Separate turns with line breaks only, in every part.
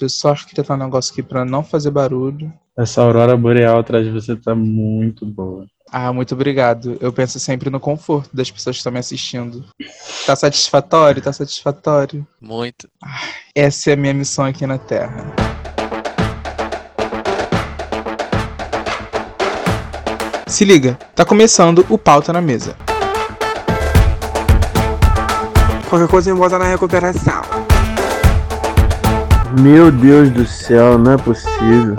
Deixa eu só arquitetar um negócio aqui pra não fazer barulho.
Essa aurora boreal atrás de você tá muito boa.
Ah, muito obrigado. Eu penso sempre no conforto das pessoas que estão me assistindo. Tá satisfatório? Tá satisfatório?
Muito.
Essa é a minha missão aqui na Terra. Se liga, tá começando o Pauta na Mesa.
Qualquer coisa me bota na recuperação.
Meu Deus do céu, não é possível.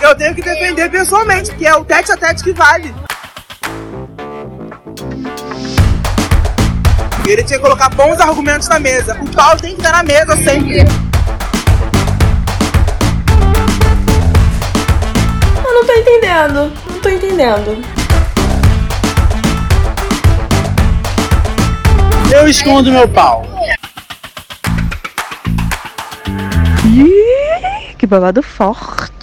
Eu tenho que defender pessoalmente, que é o tete a tete que vale. Ele tinha que colocar bons argumentos na mesa. O pau tem que estar na mesa sempre.
Eu não tô entendendo. Não tô entendendo.
Eu escondo meu pau.
Babado forte.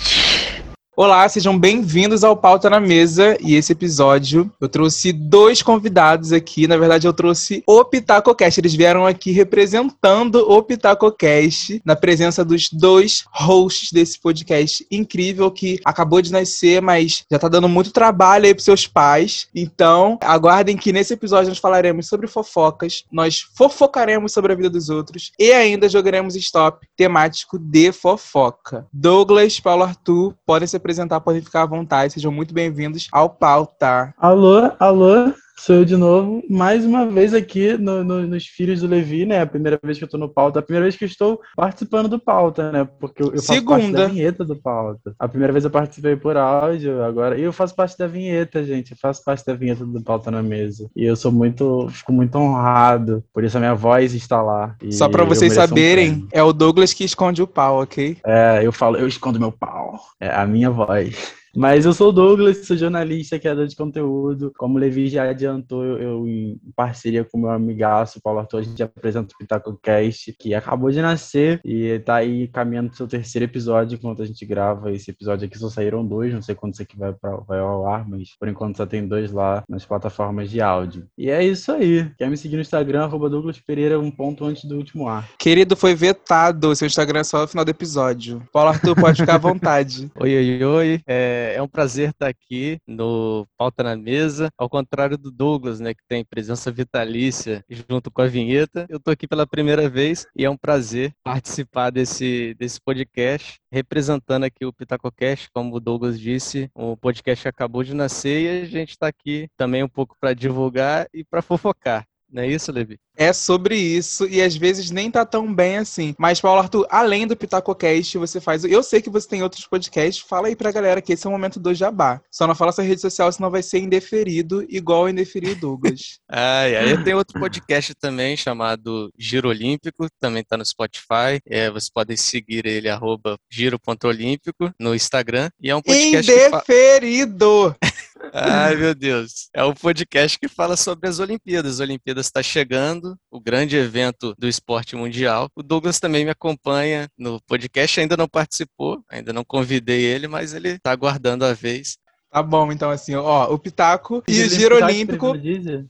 Olá, sejam bem-vindos ao Pauta na Mesa. E esse episódio eu trouxe dois convidados aqui. Na verdade, eu trouxe o PitacoCast. Eles vieram aqui representando o PitacoCast na presença dos dois hosts desse podcast incrível que acabou de nascer, mas já tá dando muito trabalho aí pros seus pais. Então, aguardem que nesse episódio nós falaremos sobre fofocas, nós fofocaremos sobre a vida dos outros e ainda jogaremos stop temático de fofoca. Douglas, Paulo Arthur, podem se apresentar, podem ficar à vontade. Sejam muito bem-vindos ao Pauta.
Alô, alô, sou eu de novo, mais uma vez aqui no- no- nos Filhos do Levi, né? A primeira vez que eu tô no pauta, a primeira vez que eu estou participando do pauta, né? Porque eu, eu faço parte
Segunda.
da vinheta do pauta. A primeira vez eu participei por áudio, agora. E eu faço parte da vinheta, gente. Eu faço parte da vinheta do pauta na mesa. E eu sou muito. Fico muito honrado. Por isso a minha voz está lá.
Só pra vocês
um
saberem,
prêmio.
é o Douglas que esconde o pau, ok?
É, eu falo, eu escondo meu pau. É a minha voz. Mas eu sou o Douglas, sou jornalista, criador de conteúdo. Como o Levi já adiantou, eu, eu, em parceria com o meu amigaço, Paulo Arthur, a gente apresenta o PitacoCast, que acabou de nascer e tá aí caminhando pro seu terceiro episódio enquanto a gente grava esse episódio aqui. Só saíram dois, não sei quando isso aqui vai, pra, vai ao ar, mas por enquanto só tem dois lá nas plataformas de áudio. E é isso aí. Quer me seguir no Instagram, arroba Douglas Pereira, um ponto antes do último ar.
Querido, foi vetado. Seu Instagram é só no final do episódio. Paulo Arthur, pode ficar à vontade.
Oi, oi, oi. É, é um prazer estar aqui no Pauta na Mesa. Ao contrário do Douglas, né, que tem presença vitalícia junto com a vinheta, eu tô aqui pela primeira vez e é um prazer participar desse, desse podcast, representando aqui o PitacoCast, como o Douglas disse, o podcast acabou de nascer e a gente está aqui também um pouco para divulgar e para fofocar. Não é isso, Levi?
É sobre isso e às vezes nem tá tão bem assim. Mas, Paulo Arthur, além do PitacoCast, você faz. Eu sei que você tem outros podcasts. Fala aí pra galera que esse é o momento do jabá. Só não fala sua rede social, senão vai ser indeferido, igual eu indeferi o Douglas.
Ah, e aí eu tenho outro podcast também chamado Giro Olímpico, também tá no Spotify. É, vocês podem seguir ele, arroba giro.olímpico, no Instagram. E é um podcast
indeferido!
Ai, meu Deus. É um podcast que fala sobre as Olimpíadas. As Olimpíadas está chegando, o grande evento do esporte mundial. O Douglas também me acompanha no podcast, ainda não participou, ainda não convidei ele, mas ele está aguardando a vez.
Tá bom, então assim, ó, o Pitaco e o
Ele
Giro Olímpico.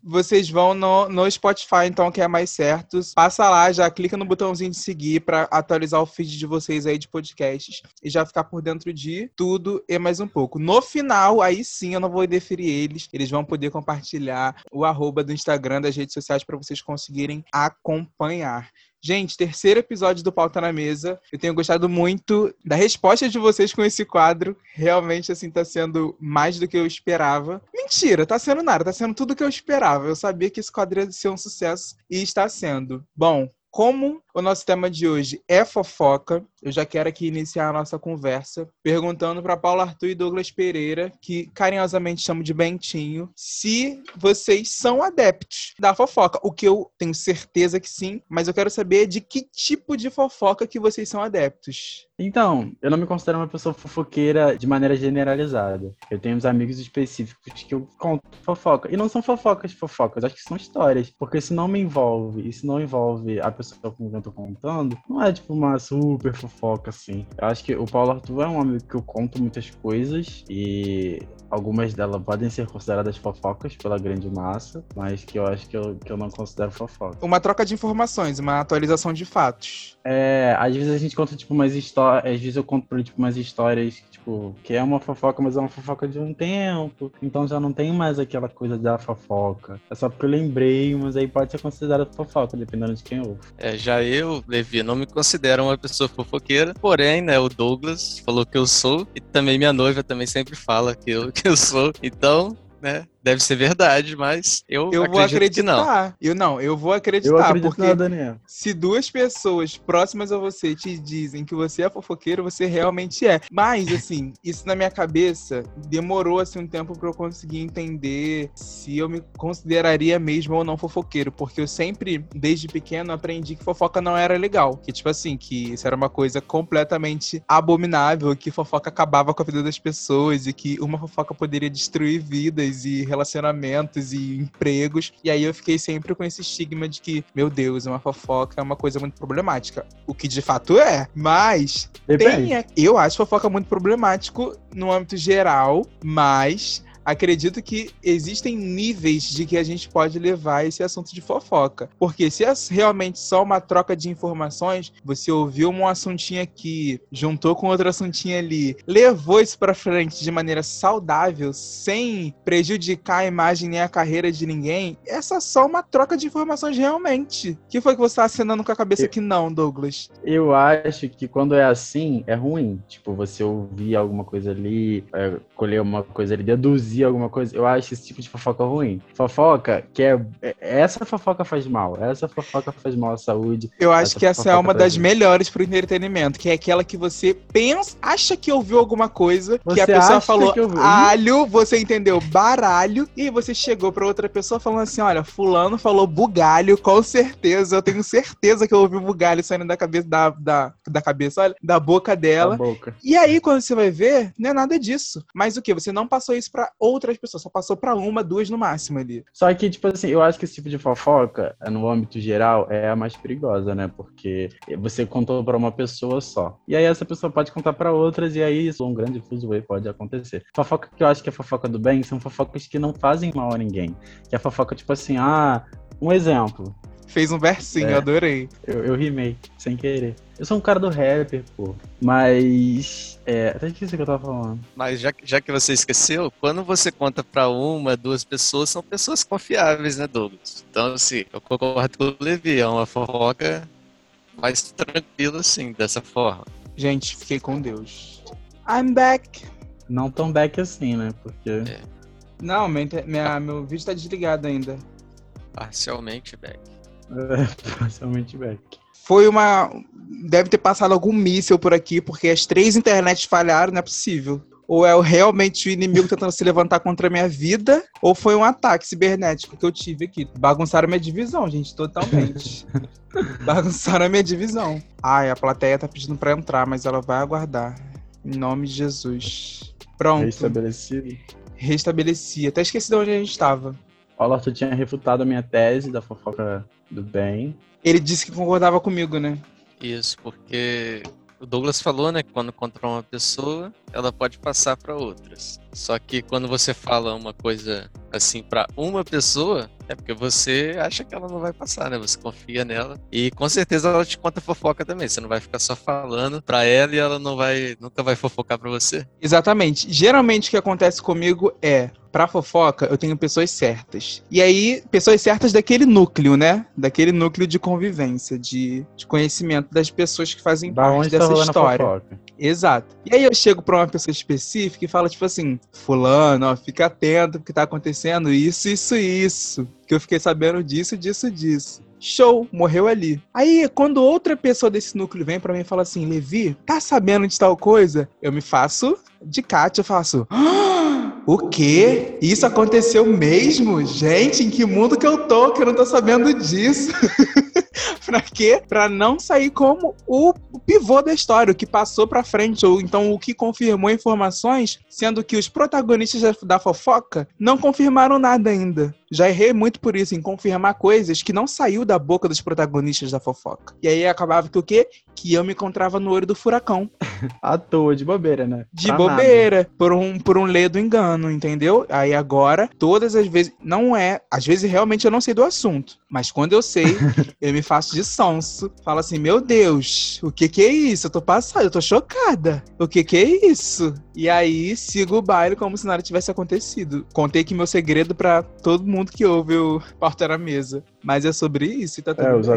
Vocês vão no, no Spotify, então, que é mais certo. Passa lá, já clica no botãozinho de seguir para atualizar o feed de vocês aí de podcasts e já ficar por dentro de tudo e mais um pouco. No final, aí sim, eu não vou deferir eles. Eles vão poder compartilhar o arroba do Instagram, das redes sociais, para vocês conseguirem acompanhar. Gente, terceiro episódio do Pauta na Mesa. Eu tenho gostado muito da resposta de vocês com esse quadro. Realmente, assim, tá sendo mais do que eu esperava. Mentira, tá sendo nada, tá sendo tudo que eu esperava. Eu sabia que esse quadro ia ser um sucesso e está sendo. Bom, como o nosso tema de hoje é fofoca, eu já quero aqui iniciar a nossa conversa perguntando para Paulo Arthur e Douglas Pereira, que carinhosamente chamo de Bentinho, se vocês são adeptos da fofoca. O que eu tenho certeza que sim, mas eu quero saber de que tipo de fofoca que vocês são adeptos.
Então, eu não me considero uma pessoa fofoqueira de maneira generalizada. Eu tenho uns amigos específicos que eu conto fofoca. E não são fofocas fofocas, acho que são histórias. Porque se não me envolve, e se não envolve a pessoa com quem eu tô contando, não é tipo uma super fofoca assim. Eu acho que o Paulo Arthur é um amigo que eu conto muitas coisas e algumas delas podem ser consideradas fofocas pela grande massa, mas que eu acho que eu, que eu não considero fofoca.
Uma troca de informações, uma atualização de fatos.
É, às vezes a gente conta, tipo, umas histórias. Às vezes eu conto, tipo, umas histórias, tipo, que é uma fofoca, mas é uma fofoca de um tempo. Então já não tem mais aquela coisa da fofoca. É só porque eu lembrei, mas aí pode ser considerado fofoca, dependendo de quem ouve.
É, já eu, Levi, não me considero uma pessoa fofoqueira, porém, né, o Douglas falou que eu sou, e também minha noiva também sempre fala que eu, que eu sou. Então, né? Deve ser verdade, mas eu,
Eu vou
acredito que não.
acreditar. Eu não, eu vou acreditar,
Eu acredito
porque
na Daniel.
se duas pessoas próximas a você te dizem que você é fofoqueiro, você realmente é. Mas, assim, isso na minha cabeça demorou assim, um tempo pra eu conseguir entender se eu me consideraria mesmo ou não fofoqueiro. Porque eu sempre, desde pequeno, aprendi que fofoca não era legal. Que, tipo assim, que isso era uma coisa completamente abominável, que fofoca acabava com a vida das pessoas e que uma fofoca poderia destruir vidas e relacionamentos e empregos. E aí eu fiquei sempre com esse estigma de que, meu Deus, uma fofoca é uma coisa muito problemática. O que de fato é. Mas
Depende.
tem, eu acho fofoca muito problemático no âmbito geral, mas acredito que existem níveis de que a gente pode levar esse assunto de fofoca. Porque se é realmente só uma troca de informações, você ouviu um assuntinho aqui, juntou com outro assuntinho ali, levou isso pra frente de maneira saudável, sem prejudicar a imagem nem a carreira de ninguém, essa é só uma troca de informações realmente. O que foi que você tá acenando com a cabeça
Eu-
que não, Douglas?
Eu acho que quando é assim, é ruim. Tipo, você ouvir alguma coisa ali, é, colher uma coisa ali, deduzir alguma coisa. Eu acho esse tipo de fofoca ruim. Fofoca, que é. é- Essa fofoca faz mal. Essa fofoca faz mal à saúde.
Eu acho
Essa
que essa é uma das
gente.
melhores pro entretenimento, que é aquela que você pensa, acha que ouviu alguma coisa, que
Você
a pessoa falou
que
alho, você entendeu baralho, e você chegou pra outra pessoa falando assim: olha, fulano falou bugalho, com certeza, eu tenho certeza que eu ouvi bugalho saindo da cabeça, da, da, da cabeça, olha, da boca
Da
dela.
boca.
E aí, quando você vai ver, não é nada disso. Mas o que? Você não passou isso pra outras pessoas, só passou pra uma, duas no máximo ali.
Só que, tipo assim, eu acho que esse tipo de fofoca, no âmbito geral, é a mais perigosa, né? Porque você contou pra uma pessoa só. E aí essa pessoa pode contar pra outras, e aí isso, um grande fuzuê pode acontecer. Fofoca que eu acho que é fofoca do bem são fofocas que não fazem mal a ninguém. Que é fofoca, tipo assim, ah, um exemplo.
Fez um versinho,
É.
eu adorei.
Eu, eu rimei, sem querer. Eu sou um cara do rapper, pô. Mas. É, até esqueci o que eu tava falando.
Mas já, que- já que você esqueceu, quando você conta pra uma, duas pessoas, são pessoas confiáveis, né, Douglas? Então, assim, eu concordo com o Levi, é uma fofoca mais tranquila, assim, dessa forma.
Gente, fiquei com Deus. I'm back.
Não tão back assim, né? Porque.
Não, minha, minha- meu vídeo tá desligado ainda.
Parcialmente, Beck.
É, parcialmente back.
Foi uma. Deve ter passado algum míssil por aqui, porque as três internets falharam, não é possível. Ou é realmente o inimigo tentando se levantar contra a minha vida, ou foi um ataque cibernético que eu tive aqui. Bagunçaram minha divisão, gente, totalmente. Bagunçaram a minha divisão. Ai, a plateia tá pedindo pra entrar, mas ela vai aguardar. Em nome de Jesus. Pronto.
Restabelecido.
Restabeleci. Até esqueci de onde a gente estava.
O Arthur tinha refutado a minha tese da fofoca do bem.
Ele disse que concordava comigo, né?
Isso, porque o Douglas falou, né, que quando contra uma pessoa, ela pode passar para outras. Só que quando você fala uma coisa assim para uma pessoa, é porque você acha que ela não vai passar, né? Você confia nela e com certeza ela te conta fofoca também. Você não vai ficar só falando para ela e ela não vai nunca vai fofocar para você.
Exatamente. Geralmente o que acontece comigo é, pra fofoca, eu tenho pessoas certas. E aí, pessoas certas daquele núcleo, né? Daquele núcleo de convivência, de, de conhecimento das pessoas que fazem
Da
parte
onde tá
dessa história.
fofoca.
Exato. E aí eu chego pra uma pessoa específica e falo, tipo assim, fulano, ó, fica atento porque tá acontecendo isso, isso isso. Que eu fiquei sabendo disso, disso, disso. Show, morreu ali. Aí, quando outra pessoa desse núcleo vem pra mim e fala assim, Levi, tá sabendo de tal coisa? Eu me faço de Kátia, eu faço. "Ah, O quê? Isso aconteceu mesmo? Gente, em que mundo que eu tô que eu não tô sabendo disso? pra quê? Pra não sair como o pivô da história, o que passou pra frente, ou então o que confirmou informações, sendo que os protagonistas da fofoca não confirmaram nada ainda. Já errei muito por isso, em confirmar coisas que não saiu da boca dos protagonistas da fofoca. E aí acabava que o quê? Que eu me encontrava no olho do furacão.
À toa, de bobeira, né?
De
Pra
bobeira, por um, por um ledo engano, entendeu? Aí agora, todas as vezes, não é, às vezes realmente eu não sei do assunto, mas quando eu sei, eu me faço de sonso, falo assim, meu Deus, o que que é isso? Eu tô passada, eu tô chocada, o que que é isso? E aí, sigo o baile como se nada tivesse acontecido. Contei que meu segredo pra todo mundo que ouve o Porta na Mesa, mas é sobre isso e tá tudo
É, os,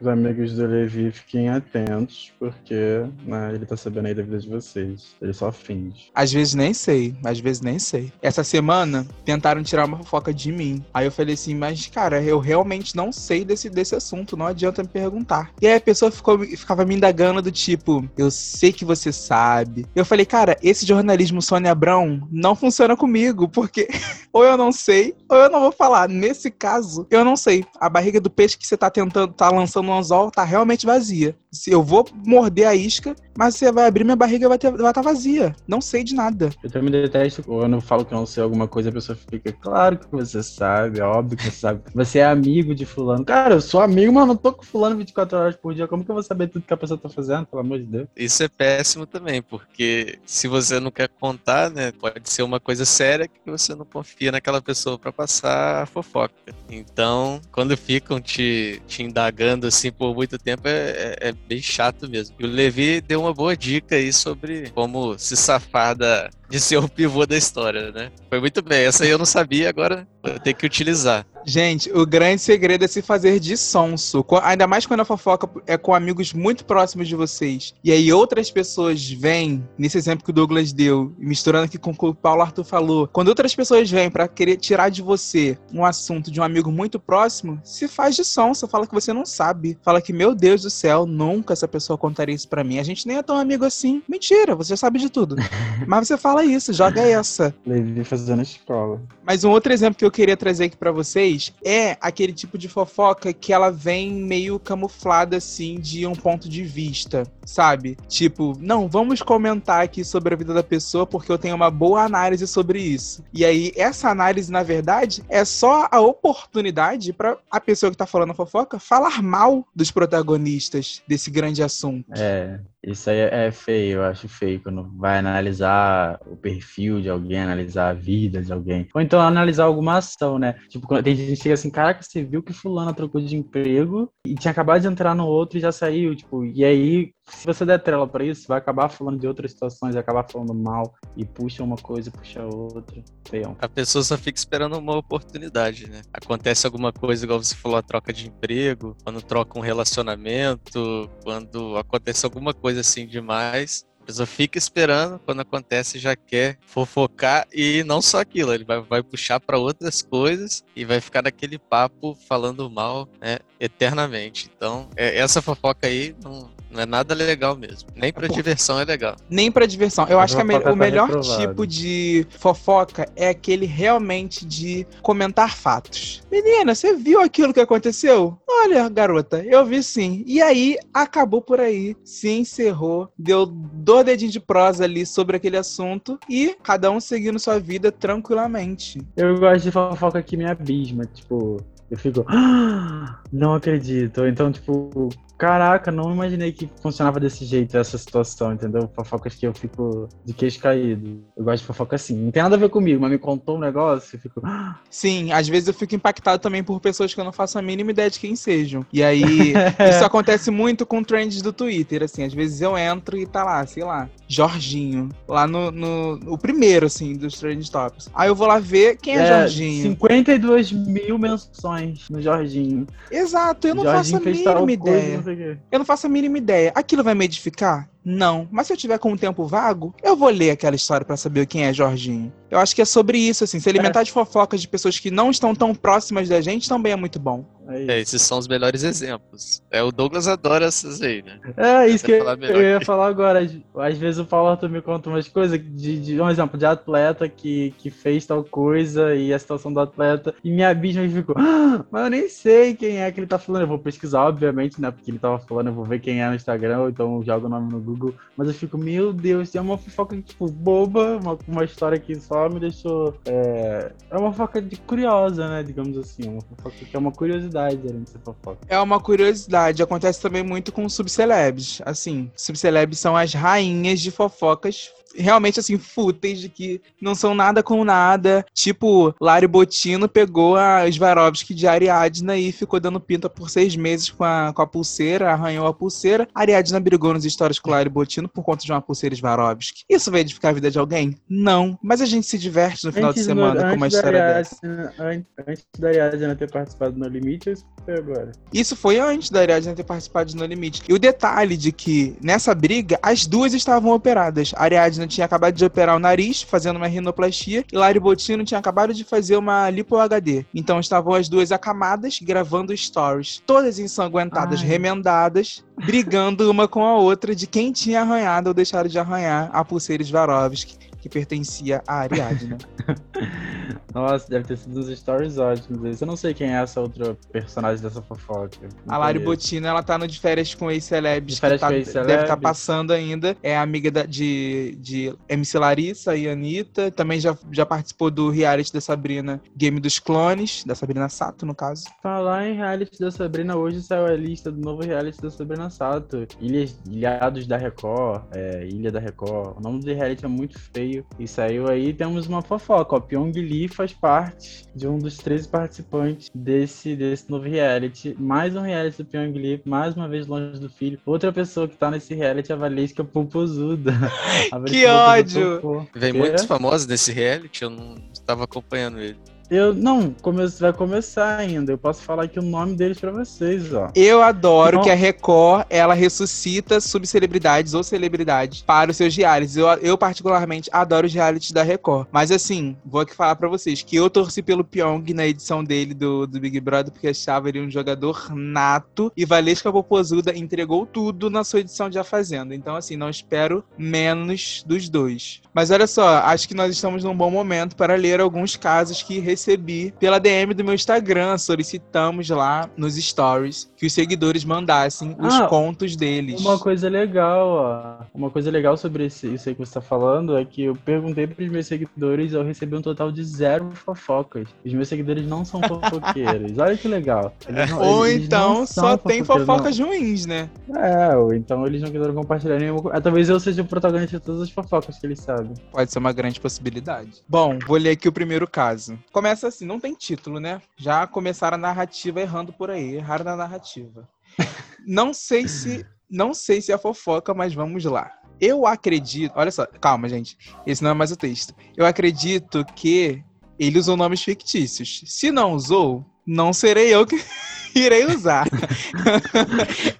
os amigos do Levi fiquem atentos, porque né, ele tá sabendo aí da vida de vocês. Ele só finge.
Às vezes nem sei, às vezes nem sei. Essa semana tentaram tirar uma fofoca de mim. Aí eu falei assim, mas cara, eu realmente não sei desse, desse assunto, não adianta me perguntar. E aí a pessoa ficou, ficava me indagando do tipo, eu sei que você sabe. Eu falei, cara, esse jornalismo Sônia Abrão não funciona comigo, porque ou eu não sei, ou eu não vou falar. Nesse caso, eu não sei. A barriga do peixe que você tá tentando, tá lançando no anzol, tá realmente vazia. Se eu vou morder a isca, mas você vai abrir minha barriga e vai estar vai tá vazia. Não sei de nada.
Eu também detesto quando eu falo que eu não sei alguma coisa, a pessoa fica, claro que você sabe, é óbvio que você sabe. Você é amigo de fulano. Cara, eu sou amigo, mas não tô com fulano 24 horas por dia. Como que eu vou saber tudo que a pessoa tá fazendo, pelo amor de Deus?
Isso é péssimo também, porque se você não quer contar, né, pode ser uma coisa séria que você não confia naquela pessoa pra passar a fofoca. Então, quando ficam te, te indagando assim por muito tempo, é, é- é bem chato mesmo. E o Levi deu uma boa dica aí sobre como se safar da, de ser o pivô da história, né? Foi muito bem. Essa aí eu não sabia, agora vou ter que utilizar.
Gente, o grande segredo é se fazer de sonso. Ainda mais quando a fofoca é com amigos muito próximos de vocês. E aí outras pessoas vêm, nesse exemplo que o Douglas deu, misturando aqui com o que o Paulo Arthur falou. Quando outras pessoas vêm pra querer tirar de você um assunto de um amigo muito próximo, se faz de sonso, fala que você não sabe. Fala que, meu Deus do céu, nunca essa pessoa contaria isso pra mim. A gente nem é tão amigo assim. Mentira, você já sabe de tudo. Mas você fala isso, joga essa.
Levi fazendo escola.
Mas um outro exemplo que eu queria trazer aqui pra vocês é aquele tipo de fofoca que ela vem meio camuflada assim de um ponto de vista, sabe? Tipo, não, vamos comentar aqui sobre a vida da pessoa porque eu tenho uma boa análise sobre isso. E aí essa análise, na verdade, é só a oportunidade pra a pessoa que tá falando fofoca falar mal dos protagonistas desse grande assunto.
É, isso aí é feio, eu acho feio quando vai analisar o perfil de alguém, analisar a vida de alguém. Ou então analisar alguma ação, né? Tipo, tem gente que chega assim, caraca, você viu que fulano trocou de emprego e tinha acabado de entrar no outro e já saiu, tipo, e aí, se você der trela pra isso, vai acabar falando de outras situações, vai acabar falando mal e puxa uma coisa, puxa outra. Feião.
A pessoa só fica esperando uma oportunidade, né? Acontece alguma coisa, igual você falou, a troca de emprego, quando troca um relacionamento, quando acontece alguma coisa assim demais. Pessoa fica esperando, quando acontece já quer fofocar e não só aquilo, ele vai, vai puxar para outras coisas e vai ficar naquele papo falando mal, né, eternamente. Então, é- essa fofoca aí não, não é nada legal mesmo. Nem para
Pô.
diversão é legal.
Nem pra diversão. Eu
A
acho que a me-
fofoca
o
tá
melhor
reprovada.
tipo de fofoca é aquele realmente de comentar fatos. Menina, você viu aquilo que aconteceu? Olha, garota, eu vi sim. E aí, acabou por aí. Se encerrou. Deu dois dedinhos de prosa ali sobre aquele assunto. E cada um seguindo sua vida tranquilamente.
Eu gosto de fofoca que me abisma, tipo, eu fico, "Ah, não acredito. Então, tipo, caraca, não imaginei que funcionava desse jeito essa situação, entendeu? Fofocas que eu fico de queixo caído. Eu gosto de fofoca assim. Não tem nada a ver comigo, mas me contou um negócio, eu fico, "Ah,
Sim, às vezes eu fico impactado também por pessoas que eu não faço a mínima ideia de quem sejam. E aí, isso acontece muito com trends do Twitter, assim. Às vezes eu entro e tá lá, sei lá, Jorginho. Lá no, no o primeiro, assim, dos trend tops. Aí eu vou lá ver quem é, Jorginho.
52 mil menções no Jorginho.
Exato, eu não
Jorginho
faço a mínima ideia. Eu não faço a mínima ideia. Aquilo vai me edificar? Não. Mas se eu tiver com um tempo vago, eu vou ler aquela história pra saber quem é Jorginho. Eu acho que é sobre isso, assim. Se alimentar de fofocas de pessoas que não estão tão próximas da gente também é muito bom.
É
É, esses são os melhores exemplos. É, o Douglas adora essas aí, né?
É, isso que eu, eu ia falar agora. Às, vezes o Paulo Arthur me conta umas coisas de, de um exemplo de atleta que, que fez tal coisa e a situação do atleta e me abisma e fico, "Ah, mas eu nem sei quem é que ele tá falando. Eu vou pesquisar, obviamente, né? Porque ele tava falando, eu vou ver quem é no Instagram, ou então jogo o nome no Google. Google, mas eu fico, meu Deus, é uma fofoca, tipo, boba, uma, uma história que só me deixou. É, é uma fofoca de curiosa, né? Digamos assim. Uma fofoca que é uma curiosidade além de ser fofoca.
É uma curiosidade, acontece também muito com subcelebs. Assim, subcelebs são as rainhas de fofocas realmente, assim, fúteis, de que não são nada com nada. Tipo, Lari Botino pegou a Swarovski de Ariadna e ficou dando pinta por seis meses com a, com a pulseira, arranhou a pulseira. Ariadna brigou nos histórias com Lari Botino por conta de uma pulseira Swarovski. Isso vai edificar a vida de alguém? Não. Mas a gente se diverte no final
Antes
de
do-
semana com
antes
uma história dessa.
Ariadna- an- Antes da Ariadna ter participado do No Limite, isso foi agora.
Isso foi antes da Ariadna ter participado No Limite. E o detalhe de que nessa briga, as duas estavam operadas. A Ariadna tinha acabado de operar o nariz, fazendo uma rinoplastia, e Lari Botino tinha acabado de fazer uma lipo HD. Então estavam as duas acamadas, gravando stories, todas ensanguentadas,
Ai.
remendadas, brigando uma com a outra de quem tinha arranhado ou deixado de arranhar a pulseira Swarovski, que pertencia a Ariadna.
Nossa, deve ter sido uns stories ótimos. Eu não sei quem é essa outra personagem dessa fofoca.
A Lari. Botino, ela tá no de férias com ex-celebs.
De férias
tá-
com ex-celebs.
Deve estar passando ainda. É amiga da- de, de MC Larissa e Anitta. Também já, já participou do reality da Sabrina Game dos Clones, da Sabrina Sato, no caso.
Falar em reality da Sabrina, hoje saiu a lista do novo reality da Sabrina Sato. Ilhas, Ilhados da Record, é, Ilha da Record. O nome do reality é muito feio. E saiu aí, temos uma fofoca. Ó, Pyong Lee faz parte de um dos 13 participantes desse, desse novo reality. Mais um reality do Pyong Lee, mais uma vez longe do filho. Outra pessoa que tá nesse reality é a Valesca Popozuda. A Valesca
Que ódio!
Vem muitos famosos nesse reality, eu não estava acompanhando ele.
Eu não, come, vai começar ainda. Eu posso falar aqui o nome deles pra vocês, ó.
Eu adoro
Não.
que a Record, ela ressuscita subcelebridades ou celebridades para os seus realities. Eu, eu particularmente, adoro os realities da Record. Mas assim, vou aqui falar pra vocês que eu torci pelo Pyong na edição dele do, do Big Brother, porque achava ele um jogador nato. E Valesca Popozuda entregou tudo na sua edição de A Fazenda. Então, assim, não espero menos dos dois. Mas olha só, acho que nós estamos num bom momento para ler alguns casos que recebi pela DM do meu Instagram. Solicitamos lá nos stories que os seguidores mandassem os
Ah,
contos deles.
Uma coisa legal, ó. Uma coisa legal sobre esse, isso aí que você tá falando é que eu perguntei pros meus seguidores eu recebi um total de zero fofocas. Os meus seguidores não são fofoqueiros. Olha que legal. Não-
Ou
eles
então
não
só tem fofocas ruins, né?
não. É, ou então eles não quiseram compartilhar nenhuma. co- É, talvez eu seja o protagonista de todas as fofocas que eles sabem.
Pode ser uma grande possibilidade. Bom, vou ler aqui o primeiro caso. Começa assim, não tem título, né? Já começaram a narrativa errando por aí, erraram na narrativa. não sei se, não sei se é fofoca, mas vamos lá. Eu acredito, olha só, calma, gente. Esse não é mais o texto. Eu acredito que ele usou nomes fictícios. Se não usou, não serei eu que irei usar.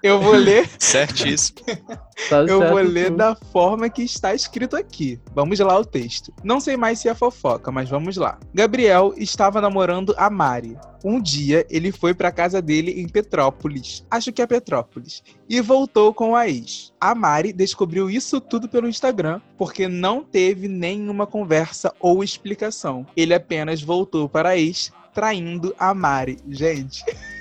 eu vou ler
Certíssimo.
Tá
eu
certo
vou ler
tu.
da forma que está escrito aqui. Vamos lá o texto. Não sei mais se é fofoca, mas vamos lá. Gabriel estava namorando a Mari. Um dia ele foi para casa dele em Petrópolis. Acho que é Petrópolis. E voltou com a ex. A Mari descobriu isso tudo pelo Instagram, porque não teve nenhuma conversa ou explicação. Ele apenas voltou para a ex, traindo a Mari. Gente.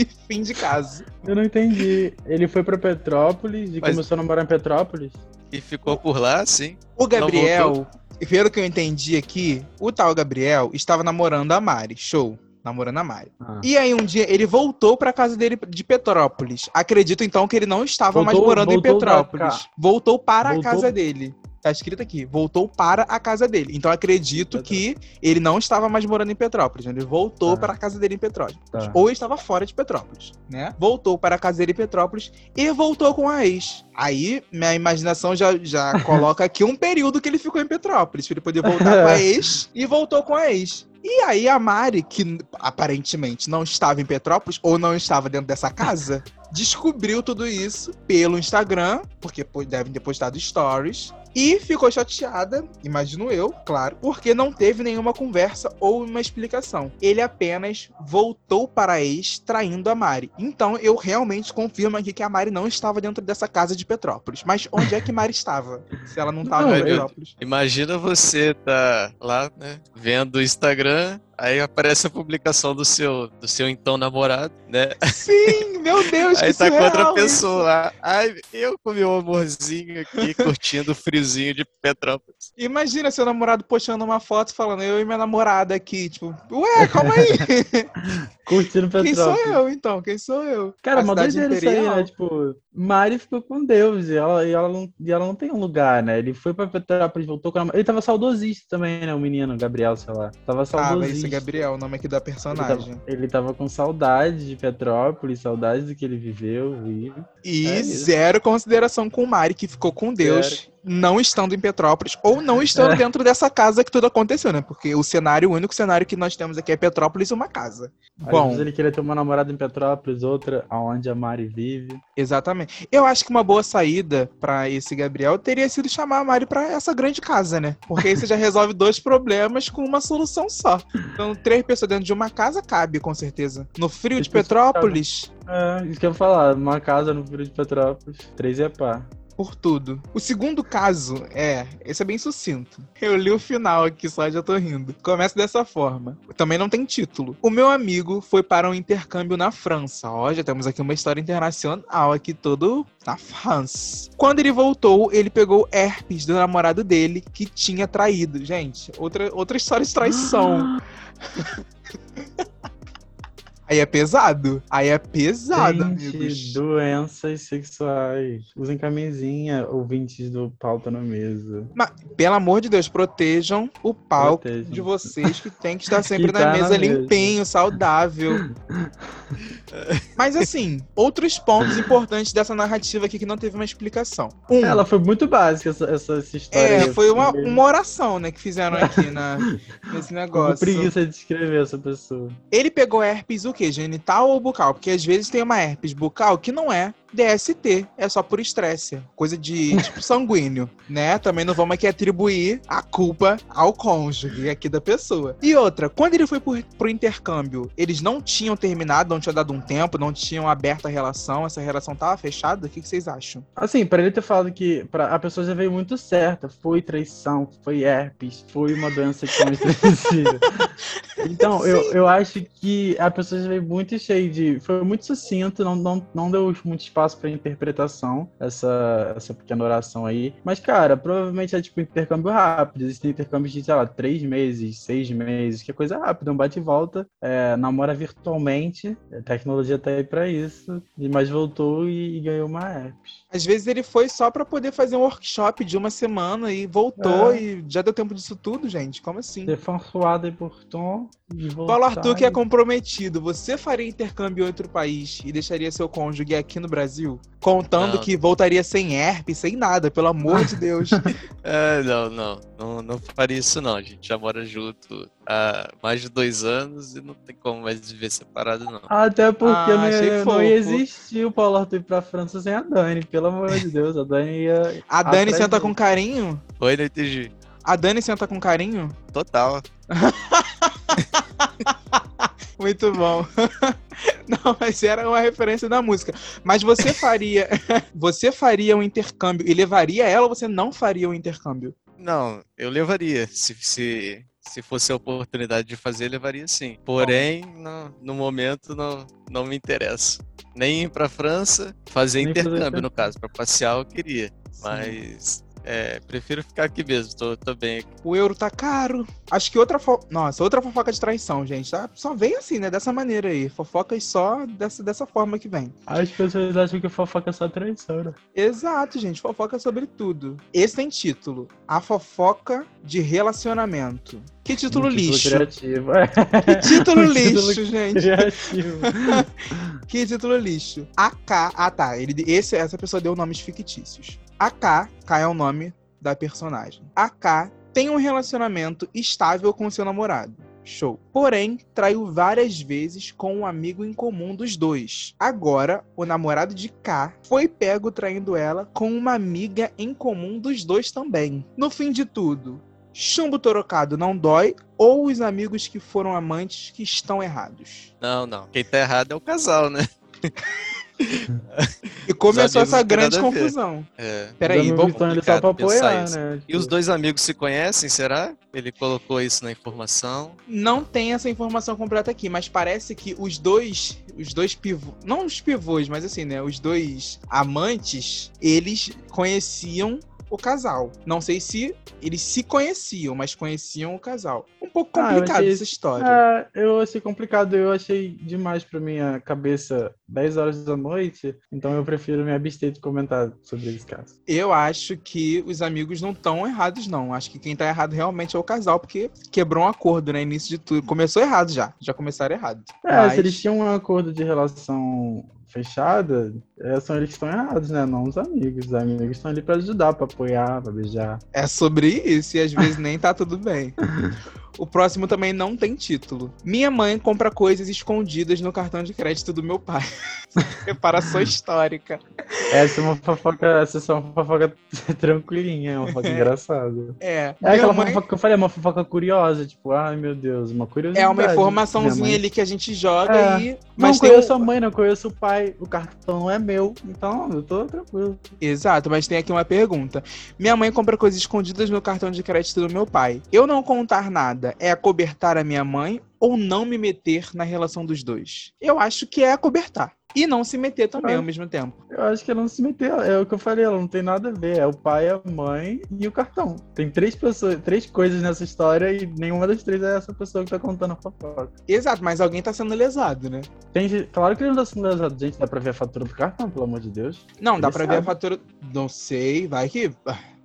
E fim de caso.
Eu não entendi. Ele foi pra Petrópolis e
Mas-
começou a namorar em Petrópolis?
E ficou por lá, sim.
O Gabriel, pelo que eu entendi aqui, o tal Gabriel estava namorando a Mari. Show. Namorando a Mari.
Ah.
E aí um dia ele voltou pra casa dele de Petrópolis. Acredito então que ele não estava mais
Voltou-
morando em Petrópolis. Voltou para
Voltou-
a casa dele. Tá escrito aqui, voltou para a casa dele. Então acredito que ele não estava mais morando em Petrópolis. né? Ele voltou
Tá.
para a casa dele em Petrópolis.
Tá.
Ou estava fora de Petrópolis, né? Voltou para a casa dele em Petrópolis e voltou com a ex. Aí, minha imaginação já, já coloca aqui um período que ele ficou em Petrópolis, pra ele poder voltar com a ex e voltou com a ex. E aí a Mari, que aparentemente não estava em Petrópolis ou não estava dentro dessa casa, descobriu tudo isso pelo Instagram, porque devem ter postado stories, e ficou chateada, imagino eu, claro, porque não teve nenhuma conversa ou uma explicação. Ele apenas voltou para a ex traindo a Mari. Então eu realmente confirmo aqui que a Mari não estava dentro dessa casa de Petrópolis. Mas onde é que Mari estava? Se ela não estava em Petrópolis.
Imagina você tá lá, né, vendo o Instagram, Aí aparece a publicação do seu, do seu então namorado, né?
Sim, meu Deus,
Aí
que
tá com outra pessoa lá. Ai, eu com meu amorzinho aqui, curtindo o friozinho de Petrópolis.
Imagina seu namorado postando uma foto falando, eu e minha namorada aqui, tipo, ué, calma aí.
Curtindo
Quem sou
Petrópolis.
eu, então? Quem sou eu?
Cara,
A
uma doideira isso aí, né? Tipo, Mari ficou com Deus e ela, e, ela não, e ela não tem um lugar, né? Ele foi pra Petrópolis, voltou com a... Ele tava saudosista também, né? O menino, Gabriel, sei lá. Tava
Ah, é. Gabriel, o nome aqui da
ele,
personagem.
tava, ele tava com saudade de Petrópolis, saudade do que ele viveu, vive.
E
É
zero consideração com o Mari, que ficou com Deus, não estando em Petrópolis, ou não estando
É.
dentro dessa casa que tudo aconteceu, né? Porque o cenário, o único cenário que nós temos aqui é Petrópolis e uma casa.
Às
Bom,
vezes ele queria ter uma namorada em Petrópolis, outra aonde a Mari vive.
exatamente. Eu acho que uma boa saída pra esse Gabriel teria sido chamar a Mari pra essa grande casa, né? Porque aí você já resolve dois problemas com uma solução só. Então, três pessoas dentro de uma casa cabe, com certeza. No frio de Petrópolis,
É, isso que eu ia falar, uma casa no Frio de Petrópolis, três é pá.
Por tudo. O segundo caso é, esse é bem sucinto. Eu li o final aqui só, já tô rindo. Começa dessa forma. Também não tem título. O meu amigo foi para um intercâmbio na França. Ó, já temos aqui uma história internacional aqui todo na France. Quando ele voltou, ele pegou herpes do namorado dele que tinha traído. Gente, outra, outra história de traição. Aí é pesado. Aí é pesado,
Gente,
amigos.
doenças sexuais. Usem camisinha, ouvintes do Pauta na Mesa.
Pelo amor de Deus, protejam o palco
Protejam.
de vocês que tem que estar sempre
Que
na
tá
mesa. limpinho, saudável. Mas assim, outros pontos importantes dessa narrativa aqui que não teve uma explicação. Um,
Ela foi muito básica, essa, essa, essa história.
é, foi uma, uma oração, né, que fizeram aqui na, nesse negócio.
preguiça de escrever essa pessoa.
Ele pegou herpes o quê? Genital ou bucal? Porque às vezes tem uma herpes bucal que não é DST, é só por estresse. Coisa de tipo sanguíneo, né? Também não vamos aqui atribuir a culpa ao cônjuge aqui da pessoa. E outra, quando ele foi por, pro intercâmbio, eles não tinham terminado, não tinham dado um tempo, não tinham aberto a relação, essa relação tava fechada? O que, que vocês acham?
Assim, pra ele ter falado que pra, a pessoa já veio muito certa. Foi traição, foi herpes, foi uma doença sexualmente transmissível. Então, eu, eu acho que a pessoa já veio muito cheia de. Foi muito sucinto, não, não, não deu muito espaço pra interpretação, essa, essa pequena oração aí. Mas, cara, provavelmente é tipo intercâmbio rápido. Existem intercâmbios de, sei lá, três meses, seis meses, que é coisa rápida, um bate e volta. É, namora virtualmente, a tecnologia tá aí pra isso. e- Mas voltou e, e ganhou uma herpes.
Às vezes ele foi só pra poder fazer um workshop de uma semana e voltou
É.
e já deu tempo disso tudo, gente. Como assim?
François de e voltar.
Paulo Arthur, que é comprometido, você faria intercâmbio em outro país e deixaria seu cônjuge aqui no Brasil? Contando
Não.
que voltaria sem herpes, sem nada, pelo amor de Deus.
É, não, não, não, não faria isso não. A gente já mora junto há mais de dois anos e não tem como mais viver separado, não.
Até porque
Ah,
não, não ia existir o Paulo Arthur ir pra França sem a Dani, pelo amor de Deus. A Dani ia.
A Dani senta
dele.
com carinho?
Oi, não entendi.
A Dani senta com carinho?
Total.
Muito bom. Não, mas era uma referência da música. Mas você faria, você faria um intercâmbio e levaria ela ou você não faria o intercâmbio?
Não, eu levaria. Se, se, se fosse a oportunidade de fazer, levaria sim. Porém, no, no momento não, não me interessa. Nem ir pra França, fazer
Nem fazer
intercâmbio,
intercâmbio.
no caso. Pra passear eu queria. Mas é, prefiro ficar aqui mesmo. Tô, tô bem aqui.
O euro tá caro. Acho que outra fo... Nossa, outra fofoca de traição, gente. Tá? Só vem assim, né? Dessa maneira aí. Fofocas só dessa, dessa forma que vem.
As pessoas acham que fofoca é só traição, né?
Exato, gente. Fofoca sobre tudo. Esse tem título. A fofoca de relacionamento. Que título
Um título
lixo.
criativo.
Que título
Um
lixo, gente.
Criativo.
Que título lixo. AK. Ah, tá. Ele, esse, essa pessoa deu nomes fictícios. AK, K é o nome da personagem. AK tem um relacionamento estável com seu namorado. Show. Porém, traiu várias vezes com um amigo em comum dos dois. Agora, o namorado de K foi pego traindo ela com uma amiga em comum dos dois também. No fim de tudo, chumbo torocado não dói ou os amigos que foram amantes que estão errados?
Não, não. Quem tá errado é o casal, né?
E começou essa grande confusão.
É.
Peraí, vamos.
só pra apoiar, né?
E os dois amigos se conhecem, será? Ele colocou isso na informação.
Não tem essa informação completa aqui, mas parece que os dois, os dois pivôs, não os pivôs, mas assim, né, os dois amantes, eles conheciam o casal. Não sei se eles se conheciam, mas conheciam o casal. Um pouco
Ah,
complicado
achei-
essa história.
É, eu achei complicado, eu achei demais pra minha cabeça 10 horas da noite, então eu prefiro me abster de comentar sobre esse caso.
Eu acho que os amigos não estão errados, não. Acho que quem tá errado realmente é o casal, porque quebrou um acordo, né? Início de tudo. Começou errado já. Já começaram errado.
É,
Mas-
se eles tinham um acordo de relação fechada, é, são eles que estão errados, né? Não os amigos. Os amigos estão ali pra ajudar, pra apoiar, pra beijar.
É sobre isso e às vezes nem tá tudo bem. O próximo também não tem título. Minha mãe compra coisas escondidas no cartão de crédito do meu pai. Reparação histórica.
Essa é uma fofoca, essa é só uma fofoca tranquilinha, é uma fofoca engraçada.
É.
É aquela
mãe
fofoca que eu falei, é uma fofoca curiosa, tipo, ai meu Deus, uma curiosidade.
é uma informaçãozinha ali que a gente joga
É.
e.
Não
Mas tem
conheço a mãe, não conheço o pai, o cartão não é meu, então eu tô tranquilo.
Exato, mas tem aqui uma pergunta. Minha mãe compra coisas escondidas no cartão de crédito do meu pai. Eu não contar nada é acobertar a minha mãe ou não me meter na relação dos dois? Eu acho que é acobertar. E não se meter também
Ah.
ao mesmo tempo.
Eu acho que ela não se meteu, é o que eu falei, ela não tem nada a ver, é o pai, a mãe e o cartão. Tem três pessoas, três coisas nessa história e nenhuma das três é essa pessoa que tá contando a fofoca.
Exato, mas alguém tá sendo lesado, né?
Tem, gente- claro que ele não tá sendo lesado, gente, dá pra ver a fatura do cartão, pelo amor de Deus.
Não, dá
Ele
pra ver a
sabe.
fatura. Não sei, vai que.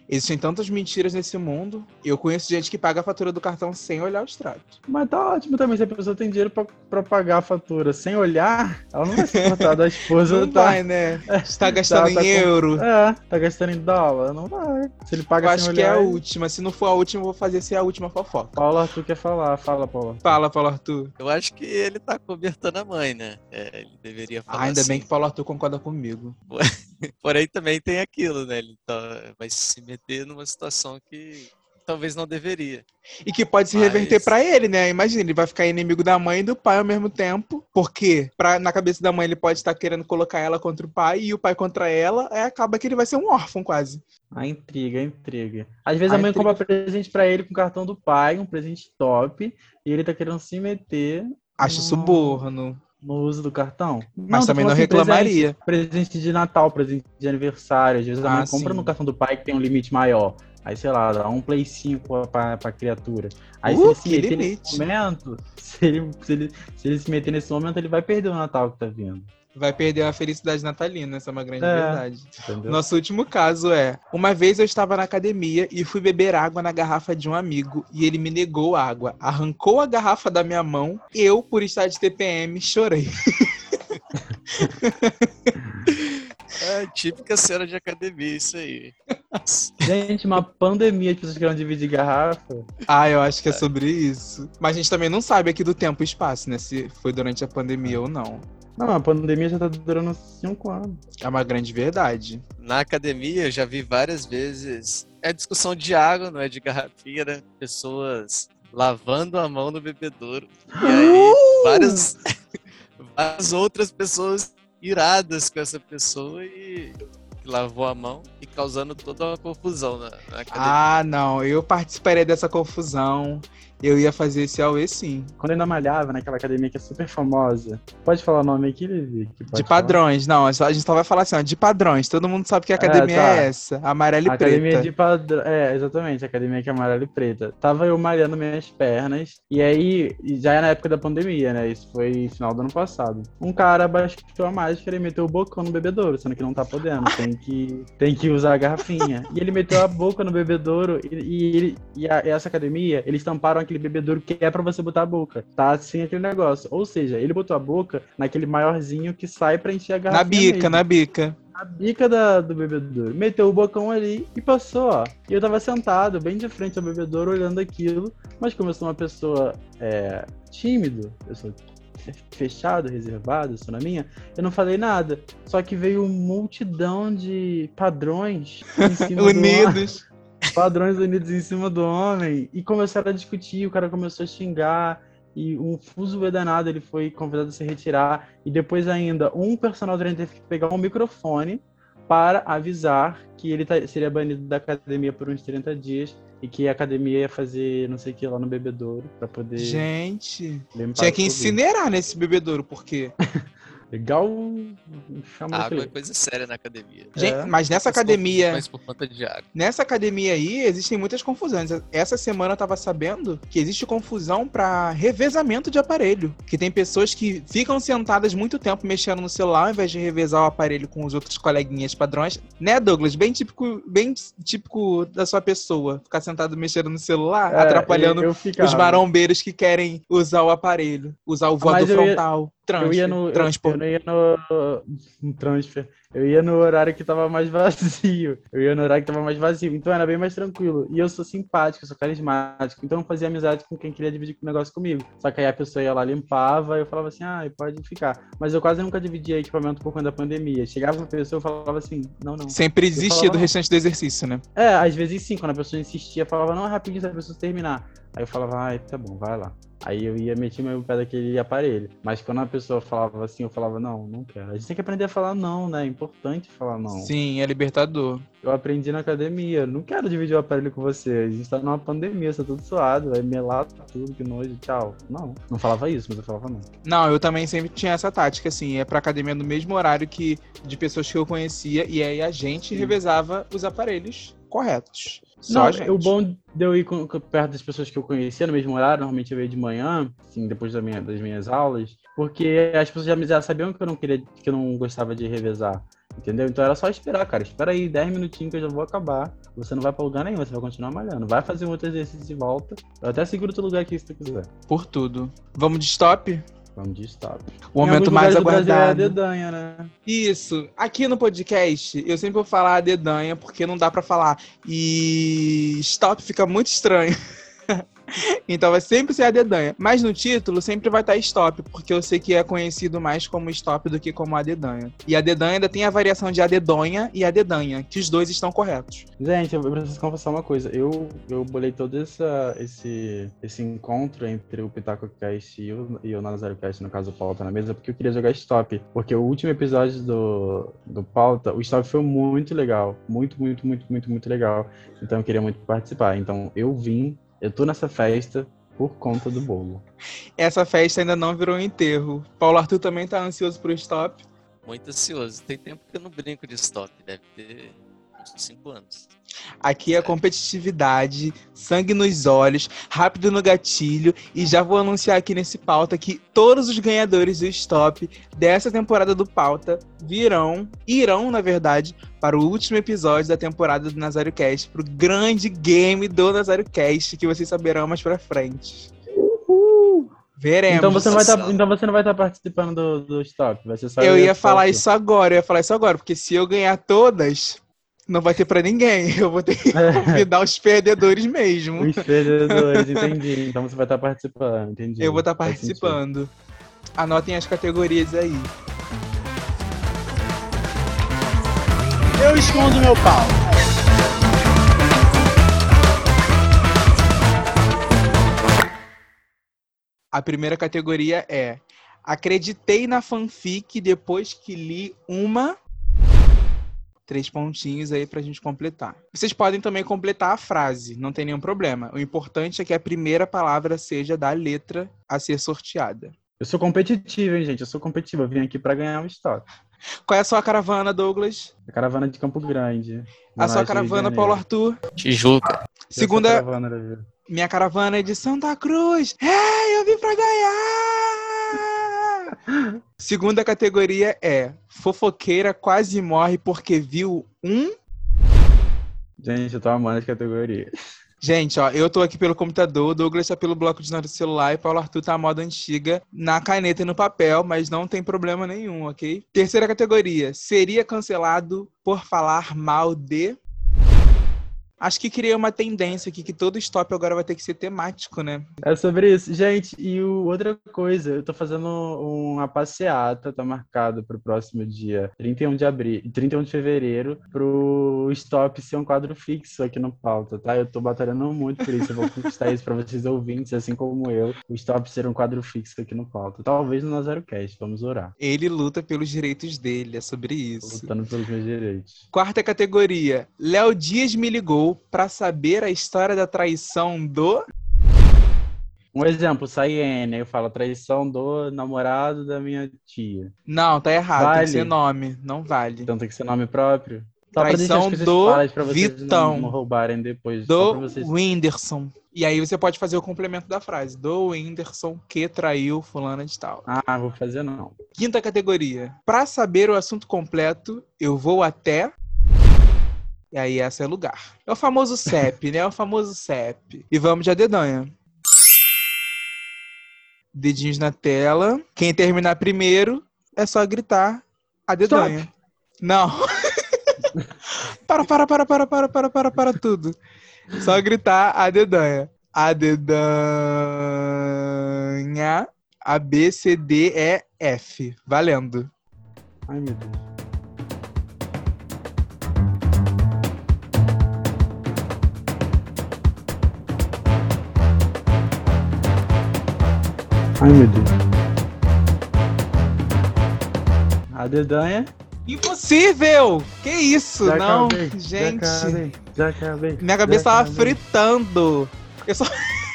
Existem tantas mentiras nesse mundo. Eu conheço gente que paga a fatura do cartão sem olhar o extrato.
Mas tá ótimo também, se a pessoa tem dinheiro pra, pra pagar a fatura sem olhar, ela não vai se importar da esposa,
Não
tá?
vai, né? Está gastando
tá
em
com-
euro.
É, tá gastando em dólar, não vai. Se ele
Eu
paga
acho
sem
que é a
olhar...
última. Se não for a última, eu vou fazer ser a última fofoca.
Paulo Arthur quer falar, fala, Paulo.
Fala, Paulo Arthur.
Eu acho que ele tá cobertando a mãe, né? É, ele deveria falar
Ah, ainda bem
assim.
que Paulo Arthur concorda comigo.
Porém, também tem aquilo, né? Ele tá- vai se meter numa situação que talvez não deveria.
E que pode se
Mas-
reverter pra ele, né? Imagina, ele vai ficar inimigo da mãe e do pai ao mesmo tempo. Porque pra, na cabeça da mãe ele pode estar querendo colocar ela contra o pai e o pai contra ela. Aí acaba que ele vai ser um órfão quase.
A intriga, a intriga. Às vezes
A
a mãe
intriga.
compra presente pra ele com o cartão do pai, um presente top, e ele tá querendo se meter
Acho
Não.
suborno.
No uso do cartão.
Mas
tô
também não
assim,
reclamaria.
Presente, presente de Natal, presente de aniversário. Às vezes a
Ah,
mãe compra
sim.
no cartão do pai que tem um limite maior. Aí, sei lá, dá um Play 5 pra, pra criatura. Aí,
Uh,
se ele se meter
limite.
nesse momento, se ele, se, ele, se ele se meter nesse momento, ele vai perder o Natal que tá vindo.
Vai perder a felicidade natalina, essa é uma grande
É.
verdade.
Entendeu?
Nosso último caso é: uma vez eu estava na academia e fui beber água na garrafa de um amigo e ele me negou água, arrancou a garrafa da minha mão. Eu, por estar de TPM, chorei.
É típica cena de academia, isso aí.
Gente, uma pandemia de pessoas querendo dividir garrafa.
Ah, eu acho que é sobre isso. Mas a gente também não sabe aqui do tempo e espaço, né? Se foi durante a pandemia ou não.
Não, a pandemia já tá durando 5 anos.
É uma grande verdade.
Na academia eu já vi várias vezes. É discussão de água, não é de garrafinha, né? Pessoas lavando a mão no bebedouro. E aí, várias, várias outras pessoas iradas com essa pessoa e que lavou a mão e causando toda uma confusão na, na academia.
Ah, não. Eu participaria dessa confusão. Eu ia fazer esse AUE sim.
Quando eu ainda malhava naquela academia que é super famosa. Pode falar o nome aqui, Levi?
De padrões. Não, a gente só vai falar assim, ó, de padrões. Todo mundo sabe que academia
tá.
é essa. Amarela e
academia
preta.
de padrão. É, exatamente, a academia que é amarela e preta. Tava eu malhando minhas pernas, e aí, já é na época da pandemia, né? Isso foi final do ano passado. Um cara abaixou a máscara e meteu o bocão no bebedouro, sendo que não tá podendo. Tem que, tem que usar a garrafinha. E ele meteu a boca no bebedouro, e, e, ele- e a- essa academia, eles tamparam aquele bebedouro que é pra você botar a boca. Tá assim aquele negócio. Ou seja, ele botou a boca naquele maiorzinho que sai pra encher a
Na
garrafinha.
bica,
mesmo
na bica.
a bica da, do bebedouro. Meteu o bocão ali e passou, ó. E eu tava sentado, bem de frente ao bebedouro, olhando aquilo. Mas como eu sou uma pessoa é, tímido, eu sou fechado, reservado, sou na minha, eu não falei nada. Só que veio uma multidão de padrões em cima do homem,
Unidos.
Padrões unidos em cima do homem e começaram a discutir, o cara começou a xingar. e um fuso danado ele foi convidado a se retirar e depois ainda um personal trainer teve que pegar um microfone para avisar que ele tá- seria banido da academia por uns 30 dias e que a academia ia fazer não sei o que lá no bebedouro para poder
Gente, tinha que incinerar nesse bebedouro, porque.
Legal chama
Água é coisa séria na academia.
Gente,
É.
mas nessa academia.
confusões por conta de água.
Nessa academia aí existem muitas confusões. Essa semana eu tava sabendo que existe confusão pra revezamento de aparelho. Que tem pessoas que ficam sentadas muito tempo mexendo no celular ao invés de revezar o aparelho com os outros coleguinhas padrões. Né, Douglas? Bem típico, bem típico da sua pessoa. Ficar sentado mexendo no celular,
É,
atrapalhando
eu, eu ficava.
os marombeiros que querem usar o aparelho. Usar o voador
Mas eu ia-
frontal. Transfer,
eu ia no, eu,
transpor.
eu não ia no, no transfer. Eu ia no horário que tava mais vazio. Eu ia no horário que tava mais vazio. Então era bem mais tranquilo. E eu sou simpático, eu sou carismático. Então eu fazia amizade com quem queria dividir o negócio comigo. Só que aí a pessoa ia lá, limpava, e eu falava assim, ah, pode ficar. Mas eu quase nunca dividia equipamento por conta da pandemia. Chegava uma pessoa e falava assim, não, não.
Sempre
Eu
desistir
falava,
do restante do exercício, né?
É, às vezes sim, quando a pessoa insistia, falava, não, é rapidinho, se a pessoa terminar. Aí eu falava, ai, tá bom, vai lá. Aí eu ia meter meu pé daquele aparelho. Mas quando a pessoa falava assim, eu falava, não, não quero. A gente tem que aprender a falar não, né? É importante falar não.
Sim, é libertador.
Eu aprendi na academia. Não quero dividir o aparelho com você. A gente tá numa pandemia, tá tudo suado, vai melar tudo, que nojo, tchau. Não, não falava isso, mas eu falava não.
Não, eu também sempre tinha essa tática, assim, é pra academia no mesmo horário que de pessoas que eu conhecia, e aí a gente revezava os aparelhos corretos. Só
Não, o bom de eu ir perto das pessoas que eu conhecia no mesmo horário, normalmente eu ia de manhã, assim, depois da minha- das minhas aulas, porque as pessoas já, me- já sabiam que eu não queria, que eu não gostava de revezar. Entendeu? Então era só esperar, cara. Espera aí 10 minutinhos que eu já vou acabar. Você não vai pra lugar nenhum, você vai continuar malhando. Vai fazer um outro exercício e volta. Eu até seguro outro lugar aqui se tu quiser.
Por tudo. Vamos de stop?
Vamos de stop.
O momento mais
lugares do Brasil É a
aguardado.
dedanha, né?
Isso. Aqui no podcast, eu sempre vou falar a dedanha, porque não dá pra falar. E stop fica muito estranho. então vai sempre ser a dedanha. Mas no título sempre vai estar stop, porque eu sei que é conhecido mais como stop do que como a dedanha. E a dedanha ainda tem a variação de a dedonha e a dedanha, que os dois estão corretos.
Gente, eu preciso confessar uma coisa. Eu, eu bolei todo essa, esse, esse encontro entre o Pitaco Cast e o, e o Nazário Cast, no caso o Pauta na mesa, porque eu queria jogar Stop. Porque o último episódio do, do Pauta, o Stop foi muito legal. Muito, muito, muito, muito, muito legal. Então eu queria muito participar. Então eu vim, eu tô nessa festa por conta do bolo.
Essa festa ainda não virou um enterro. Paulo Arthur também tá ansioso pro stop.
Muito ansioso. Tem tempo que eu não brinco de stop. Deve ter 5 anos.
Aqui é competitividade, sangue nos olhos, rápido no gatilho. E já vou anunciar aqui nesse pauta que todos os ganhadores do Stop dessa temporada do pauta virão, irão, na verdade, para o último episódio da temporada do Nazário Cast, pro grande game do Nazário Cast, que vocês saberão mais pra frente. Veremos.
Então você, não vai tá, então você não vai estar participando do, do Stop. Vai ser só
Eu ia falar isso agora, eu ia falar isso agora, porque se eu ganhar todas, não vai ter pra ninguém. Eu vou ter que convidar os perdedores mesmo.
Os perdedores, entendi. Então você vai estar participando, entendi.
Eu vou estar participando. Anotem as categorias aí.
Eu escondo meu pau.
A primeira categoria é Acreditei na fanfic depois que li uma. Três pontinhos aí pra gente completar. Vocês podem também completar a frase, não tem nenhum problema. O importante é que a primeira palavra seja da letra a ser sorteada.
Eu sou competitivo, hein, gente? Eu sou competitivo. Eu vim aqui pra ganhar um stop.
Qual é a sua caravana, Douglas?
A caravana de Campo Grande.
A sua caravana. Paulo Arthur?
Tijuca.
Segunda,
caravana
minha caravana é de Santa Cruz. É, eu vim pra ganhar! Segunda categoria é fofoqueira quase morre porque viu um.
Gente, eu tô amando as categorias.
Gente, ó, eu tô aqui pelo computador, o Douglas tá pelo bloco de notas do celular e Paulo Arthur tá a moda antiga na caneta e no papel, mas não tem problema nenhum, ok? Terceira categoria, seria cancelado por falar mal de. Acho que criei uma tendência aqui que todo stop agora vai ter que ser temático, né?
É sobre isso. Gente, e o, outra coisa, eu tô fazendo uma passeata, tá marcado pro próximo dia 31 de abril, 31 de fevereiro, pro stop ser um quadro fixo aqui no pauta, tá? Eu tô batalhando muito por isso, eu vou conquistar isso pra vocês ouvintes, assim como eu, o stop ser um quadro fixo aqui no pauta. Talvez no Nazarocast, vamos orar.
Ele luta pelos direitos dele, é sobre isso.
Lutando pelos meus direitos.
Quarta categoria. Léo Dias me ligou pra saber a história da traição do.
Um exemplo, sai N, eu falo traição do namorado da minha tia.
Não, tá errado. Tem
Vale.
que ser nome. Não vale.
Então tem que ser nome próprio. Só
Traição do
pra vocês
Vitão.
Não, roubarem depois.
Do
vocês...
Whindersson. E aí você pode fazer o complemento da frase. Do Whindersson que traiu fulana de tal.
Ah, vou fazer não.
Quinta categoria. Pra saber o assunto completo, eu vou até. E aí, essa é lugar. É o famoso CEP, né? É o famoso CEP. E vamos de a dedanha. Dedinhos na tela. Quem terminar primeiro é só gritar a dedanha. Não. para, para, para, para, para, para, para, para tudo. Só gritar a dedanha. A dedanha. A, B, C, D, E, F. Valendo.
Ai, meu Deus. Ai, meu Deus. A dedanha.
Impossível! Que isso?
Já
Não,
acabei,
gente.
Já acabei, já acabei.
Minha cabeça tava
acabei.
fritando. Eu só,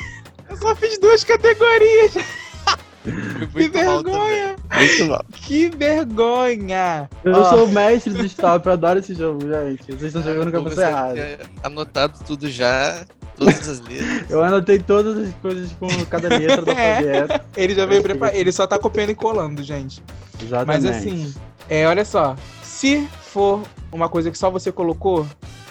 eu só fiz duas categorias. Que vergonha! Que vergonha!
Eu
Ó,
sou o mestre do stop, eu adoro esse jogo, gente. Vocês estão jogando com a
deve
errada.
Anotado tudo já, todas as letras.
Eu anotei todas as coisas com cada letra do
É.
alfabeto.
Ele já veio preparado. Ele só tá copiando e colando, gente.
Exatamente.
Mas assim, é, olha só. Se for uma coisa que só você colocou,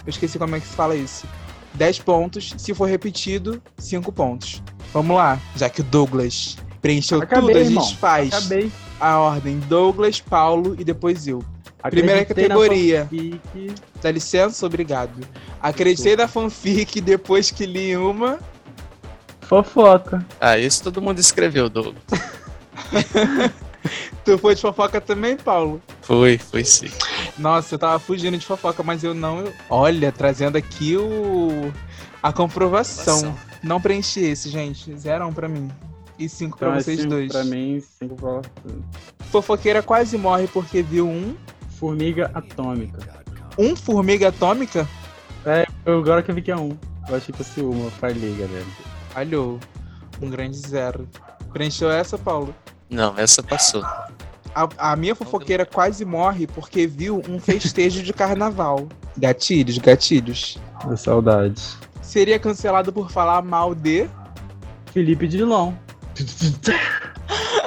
eu esqueci como é que se fala isso. 10 pontos. Se for repetido, 5 pontos. Vamos lá. Já que o Douglas preencheu
Acabei,
tudo, a
irmão.
gente faz
Acabei.
a ordem Douglas, Paulo e depois eu. Primeira categoria. Dá licença, obrigado. Acreditei na fanfic depois que li uma.
Fofoca.
Ah, isso todo mundo escreveu, Douglas.
Tu foi de fofoca também, Paulo?
Foi, foi sim.
Nossa, eu tava fugindo de fofoca, mas eu não. Olha, trazendo aqui o. A comprovação.
Nossa.
Não preenchi esse, gente. Zerão pra mim. E cinco
Então
pra
é
vocês
cinco
dois.
Pra mim, cinco pra
Fofoqueira quase morre porque viu um.
Formiga atômica.
Um formiga atômica?
É, eu, agora que eu vi que é um. Eu achei que fosse uma, falhei, galera.
Falhou. Um grande zero. Preencheu essa, Paulo?
Não, essa passou.
A, a minha fofoqueira quase morre porque viu um festejo de carnaval. Gatilhos, gatilhos.
É saudade.
Seria cancelado por falar mal de.
Felipe Dilon.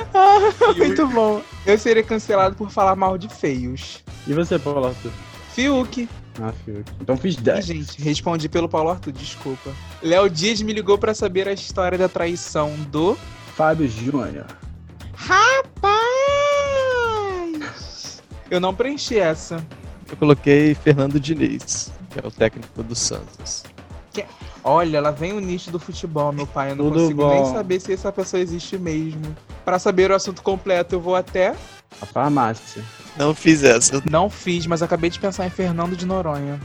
Muito bom. Eu seria cancelado por falar mal de feios.
E você, Paulo Arthur?
Fiuk.
Ah, Fiuk. Então fiz
Ih,
10.
gente, respondi pelo Paulo Arthur, desculpa. Léo Dias me ligou pra saber a história da traição do.
Fábio Júnior.
Rapaz! Eu não preenchi essa.
Eu coloquei Fernando Diniz, que é o técnico do Santos.
Olha, lá vem o nicho do futebol, meu pai. Eu não
Tudo
consigo nem
bom.
saber se essa pessoa existe mesmo. Pra saber o assunto completo, eu vou até.
A farmácia.
Não fiz essa.
Não fiz, mas acabei de pensar em Fernando de Noronha.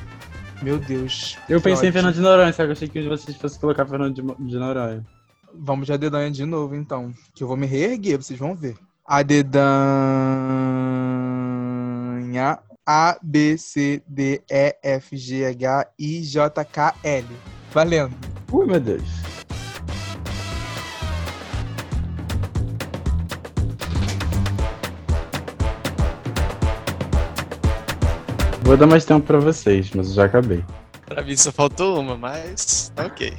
Meu Deus.
Eu pensei em
ódio.
Fernando de Noronha, só que eu achei que vocês fossem colocar Fernando de, de Noronha.
Vamos de a dedanha de novo, então. Que eu vou me reerguer, vocês vão ver. A dedanha. A, B, C, D, E, F, G, H, I, J, K, L. Valendo.
Ui, meu Deus. Vou dar mais tempo pra vocês, mas eu já acabei.
Pra mim só faltou uma, mas tá ok.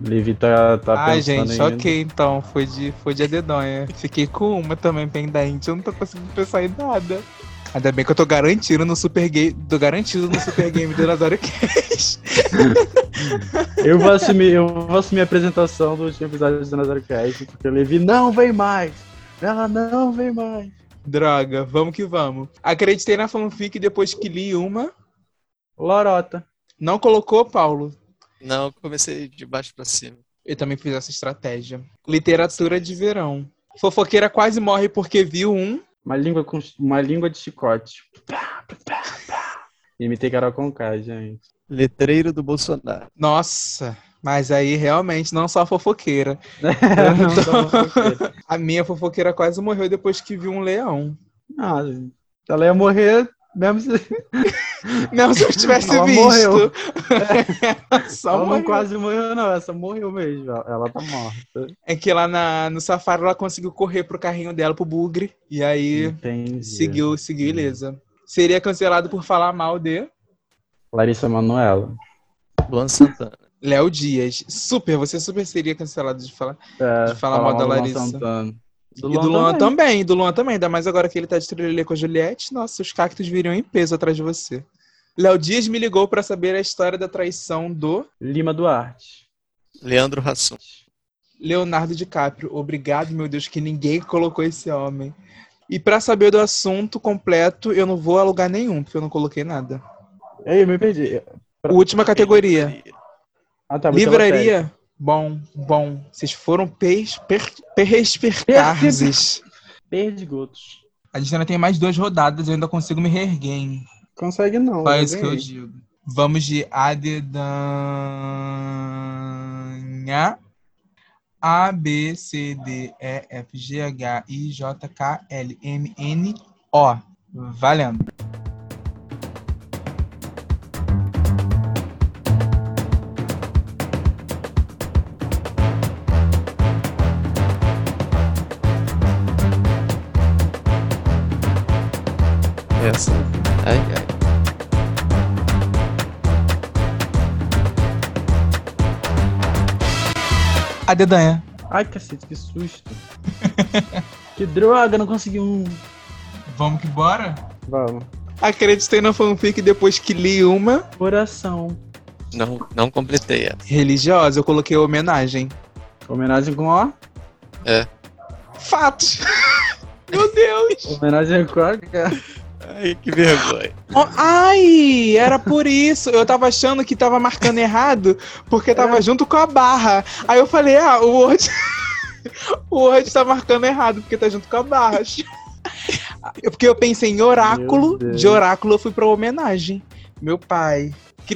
Livi tá, tá
Ai,
pensando
gente,
ainda.
ok, então. Foi de, foi de a dedonha. Fiquei com uma também pendente. Eu não tô conseguindo pensar em nada. Ainda bem que eu tô garantido no Super Game. Tô garantido no Super Game do Nazário Cash.
Eu vou assumir, eu vou assumir a apresentação do último episódio do Nazaré Cast, porque o Levi não vem mais. Ela não vem mais.
Droga, vamos que vamos. Acreditei na fanfic depois que li uma.
Lorota.
Não colocou, Paulo?
Não, comecei de baixo pra cima.
Eu também fiz essa estratégia. Literatura de verão. Fofoqueira quase morre porque viu um.
Uma língua, com, uma língua de chicote. Imitei Carol Conká, gente.
Letreiro do Bolsonaro.
Nossa, mas aí realmente não só fofoqueira.
Não, só fofoqueira.
A minha fofoqueira quase morreu depois que viu um leão.
Ah, ela ia morrer mesmo se...
Não, se eu tivesse
Ela
visto.
morreu.
Só
ela não
morreu.
quase morreu, não. Essa morreu mesmo. Ela- Ela tá morta.
É que lá na, no safari ela conseguiu correr pro carrinho dela, pro bugre. E aí
Entendi.
seguiu, seguiu ilesa. Seria cancelado por falar mal de
Larissa Manoela.
Luan Santana.
Léo Dias. Super, você super seria cancelado de falar.
É,
De falar mal da
Luan
Larissa.
Santana.
e do Luan também, do Luan também. Ainda mais agora que ele tá de trilha com a Juliette. Nossa, os cactos viriam em peso atrás de você. Léo Dias me ligou pra saber a história da traição do
Lima Duarte.
Leandro Hassum.
Leonardo DiCaprio. Obrigado, meu Deus, que ninguém colocou esse homem. E pra saber do assunto completo, eu não vou a lugar nenhum, porque eu não coloquei nada.
Ei, eu me perdi.
Última categoria.
Ah, tá.
Livraria. Bom, bom. Vocês foram pers, per, perrespercarzes.
Perdigotos.
A gente ainda tem mais duas rodadas, eu ainda consigo me reerguer, hein?
Consegue não.
Só
eu
isso que eu digo. Vamos de adedanha. A, B, C, D, E, F, G, H, I, J, K, L, M, N, O. Valendo.
Essa. Ai, ai.
A dedanha.
Ai, cacete, que susto. que droga, não consegui um.
Vamos que bora?
Vamos.
Acreditei na fanfic depois que li uma
Coração.
Não, não completei essa.
religiosa. Eu coloquei homenagem.
Homenagem com ó.
Fatos. Meu Deus.
Homenagem com a.
Ai, que vergonha.
Oh, ai, era por isso. Eu tava achando que tava marcando errado, porque tava junto com a barra. Aí eu falei, ah, o Word. o Word tá marcando errado, porque tá junto com a barra. Eu- Porque eu pensei em oráculo, de oráculo eu fui pra homenagem. Meu pai.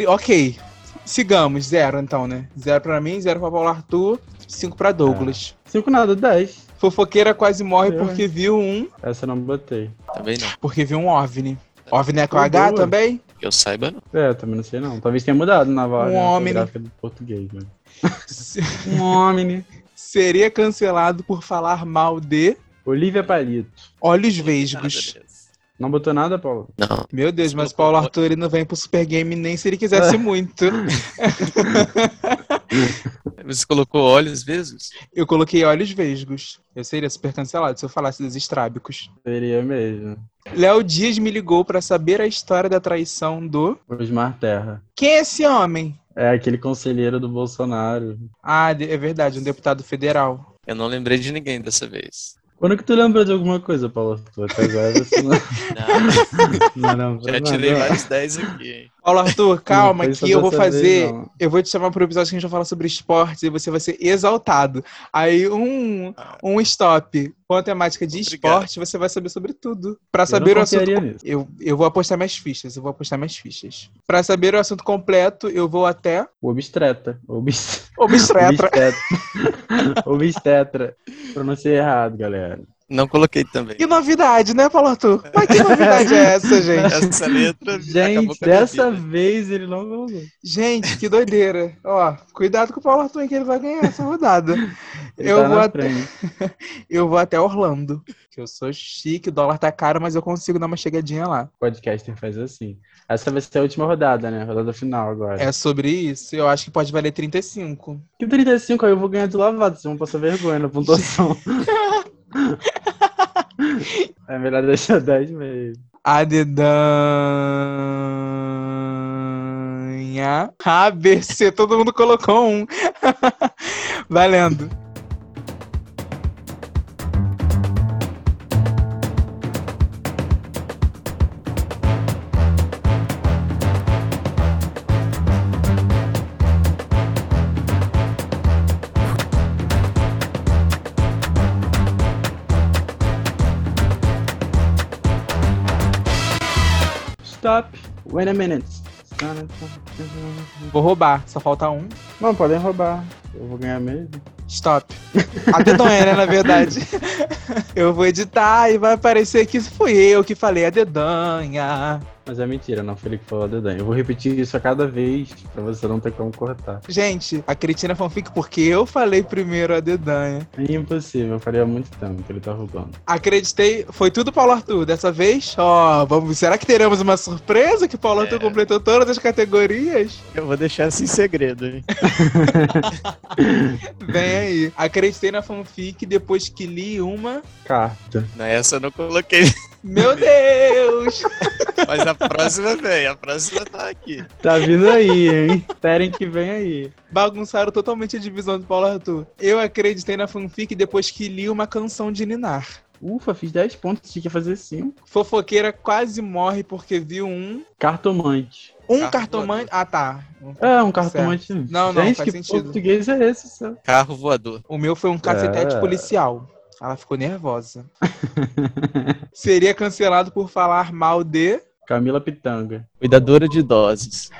Ok, sigamos. Zero então, né? Zero pra mim, zero pra Paulo Arthur, cinco pra Douglas.
Cinco nada, dez.
Fofoqueira quase morre
Eu,
porque viu um.
Essa eu não botei.
Também não.
Porque viu um OVNI. OVNI é com H
boa.
também?
Que eu saiba, não.
É, eu também não sei não. Talvez tenha mudado na voz
Um homem.
do português, né? Um homem.
Seria cancelado por falar mal de
Olivia Palito.
olhos vesgos.
Não botou nada, Paulo?
Não.
Meu Deus, mas Paulo Arthur ele não vem pro Super Game nem se ele quisesse muito.
Você colocou olhos vezes?
Eu coloquei olhos vesgos. Eu seria super cancelado se eu falasse dos estrábicos.
Seria mesmo.
Léo Dias me ligou pra saber a história da traição do.
Osmar Terra.
Quem é esse homem?
É aquele conselheiro do Bolsonaro.
Ah, é verdade, um deputado federal.
Eu não lembrei de ninguém dessa vez.
Quando que tu lembra de alguma coisa, Paulo Arthur? Até agora você não,
Não,
não lembra
já tirei vários 10 aqui, hein?
Paulo Arthur, calma
Não
que eu vou
vez,
fazer.
não.
Eu vou te chamar pro episódio que a gente vai falar sobre esportes e você vai ser exaltado. Aí um, um stop com a temática de
Obrigado.
esporte, você vai saber sobre tudo. Pra
Eu
saber
não
o assunto.
nisso.
Eu, eu vou apostar minhas fichas, eu vou apostar minhas fichas. Pra saber o assunto completo, eu vou até
O obstreta. Obst...
obstetra.
Obstetra. Obstetra. Pronunciei errado, galera.
Não coloquei também.
Que novidade, né, Paulo Arthur? Mas que novidade é essa, gente?
Essa letra
Gente, dessa vez ele não colocou.
Gente, que doideira. Ó, cuidado com o Paulo Arthur, que ele vai ganhar essa rodada.
Ele
Eu
tá
vou até-. Eu vou até Orlando. Que eu sou chique, o dólar tá caro, mas eu consigo dar uma chegadinha lá.
O podcaster faz assim. Essa vai ser a última rodada, né? Rodada final agora.
É sobre isso, eu acho que pode valer 35.
Que 35 aí eu vou ganhar de lavado, vocês vão passar vergonha na pontuação. é melhor deixar 10 mesmo.
A dedanha. ABC, todo mundo colocou um. Valendo.
Wait a minute.
Vou roubar, só falta um.
Não, podem roubar. Eu vou ganhar mesmo.
Stop. A dedonha, né, na verdade. Eu vou editar e vai aparecer que fui eu que falei a dedanha.
Mas é mentira, não foi ele que falou a dedanha. Eu vou repetir isso a cada vez pra você não ter como cortar.
Gente, a Cretina fanfic porque eu falei primeiro a dedanha.
É impossível, eu falei há muito tempo que ele tá roubando.
Acreditei, foi tudo Paulo Arthur. Dessa vez, ó, vamos, será que teremos uma surpresa que Paulo Arthur
É.
completou todas as categorias?
Eu vou deixar isso em segredo, hein?
Vem aí. Acreditei na fanfic depois que li uma.
Carta.
Não, essa eu não coloquei.
Meu Deus!
Mas a próxima vem, a próxima tá aqui.
Tá vindo aí, hein? Esperem que vem aí.
Bagunçaram totalmente a divisão do Paulo Arthur. Eu acreditei na fanfic depois que li uma canção de Ninar.
Ufa, fiz 10 pontos, tinha que fazer 5.
Fofoqueira quase morre porque viu um.
Cartomante.
Um
Carro
cartomante. Ah, tá.
É, um cartomante.
Não, não,
Gente,
faz
que
sentido.
português é esse, seu?
Carro voador.
O meu foi um cacetete
É.
policial. Ela ficou nervosa. Seria cancelado por falar mal de.
Camila Pitanga.
Cuidadora de idosos.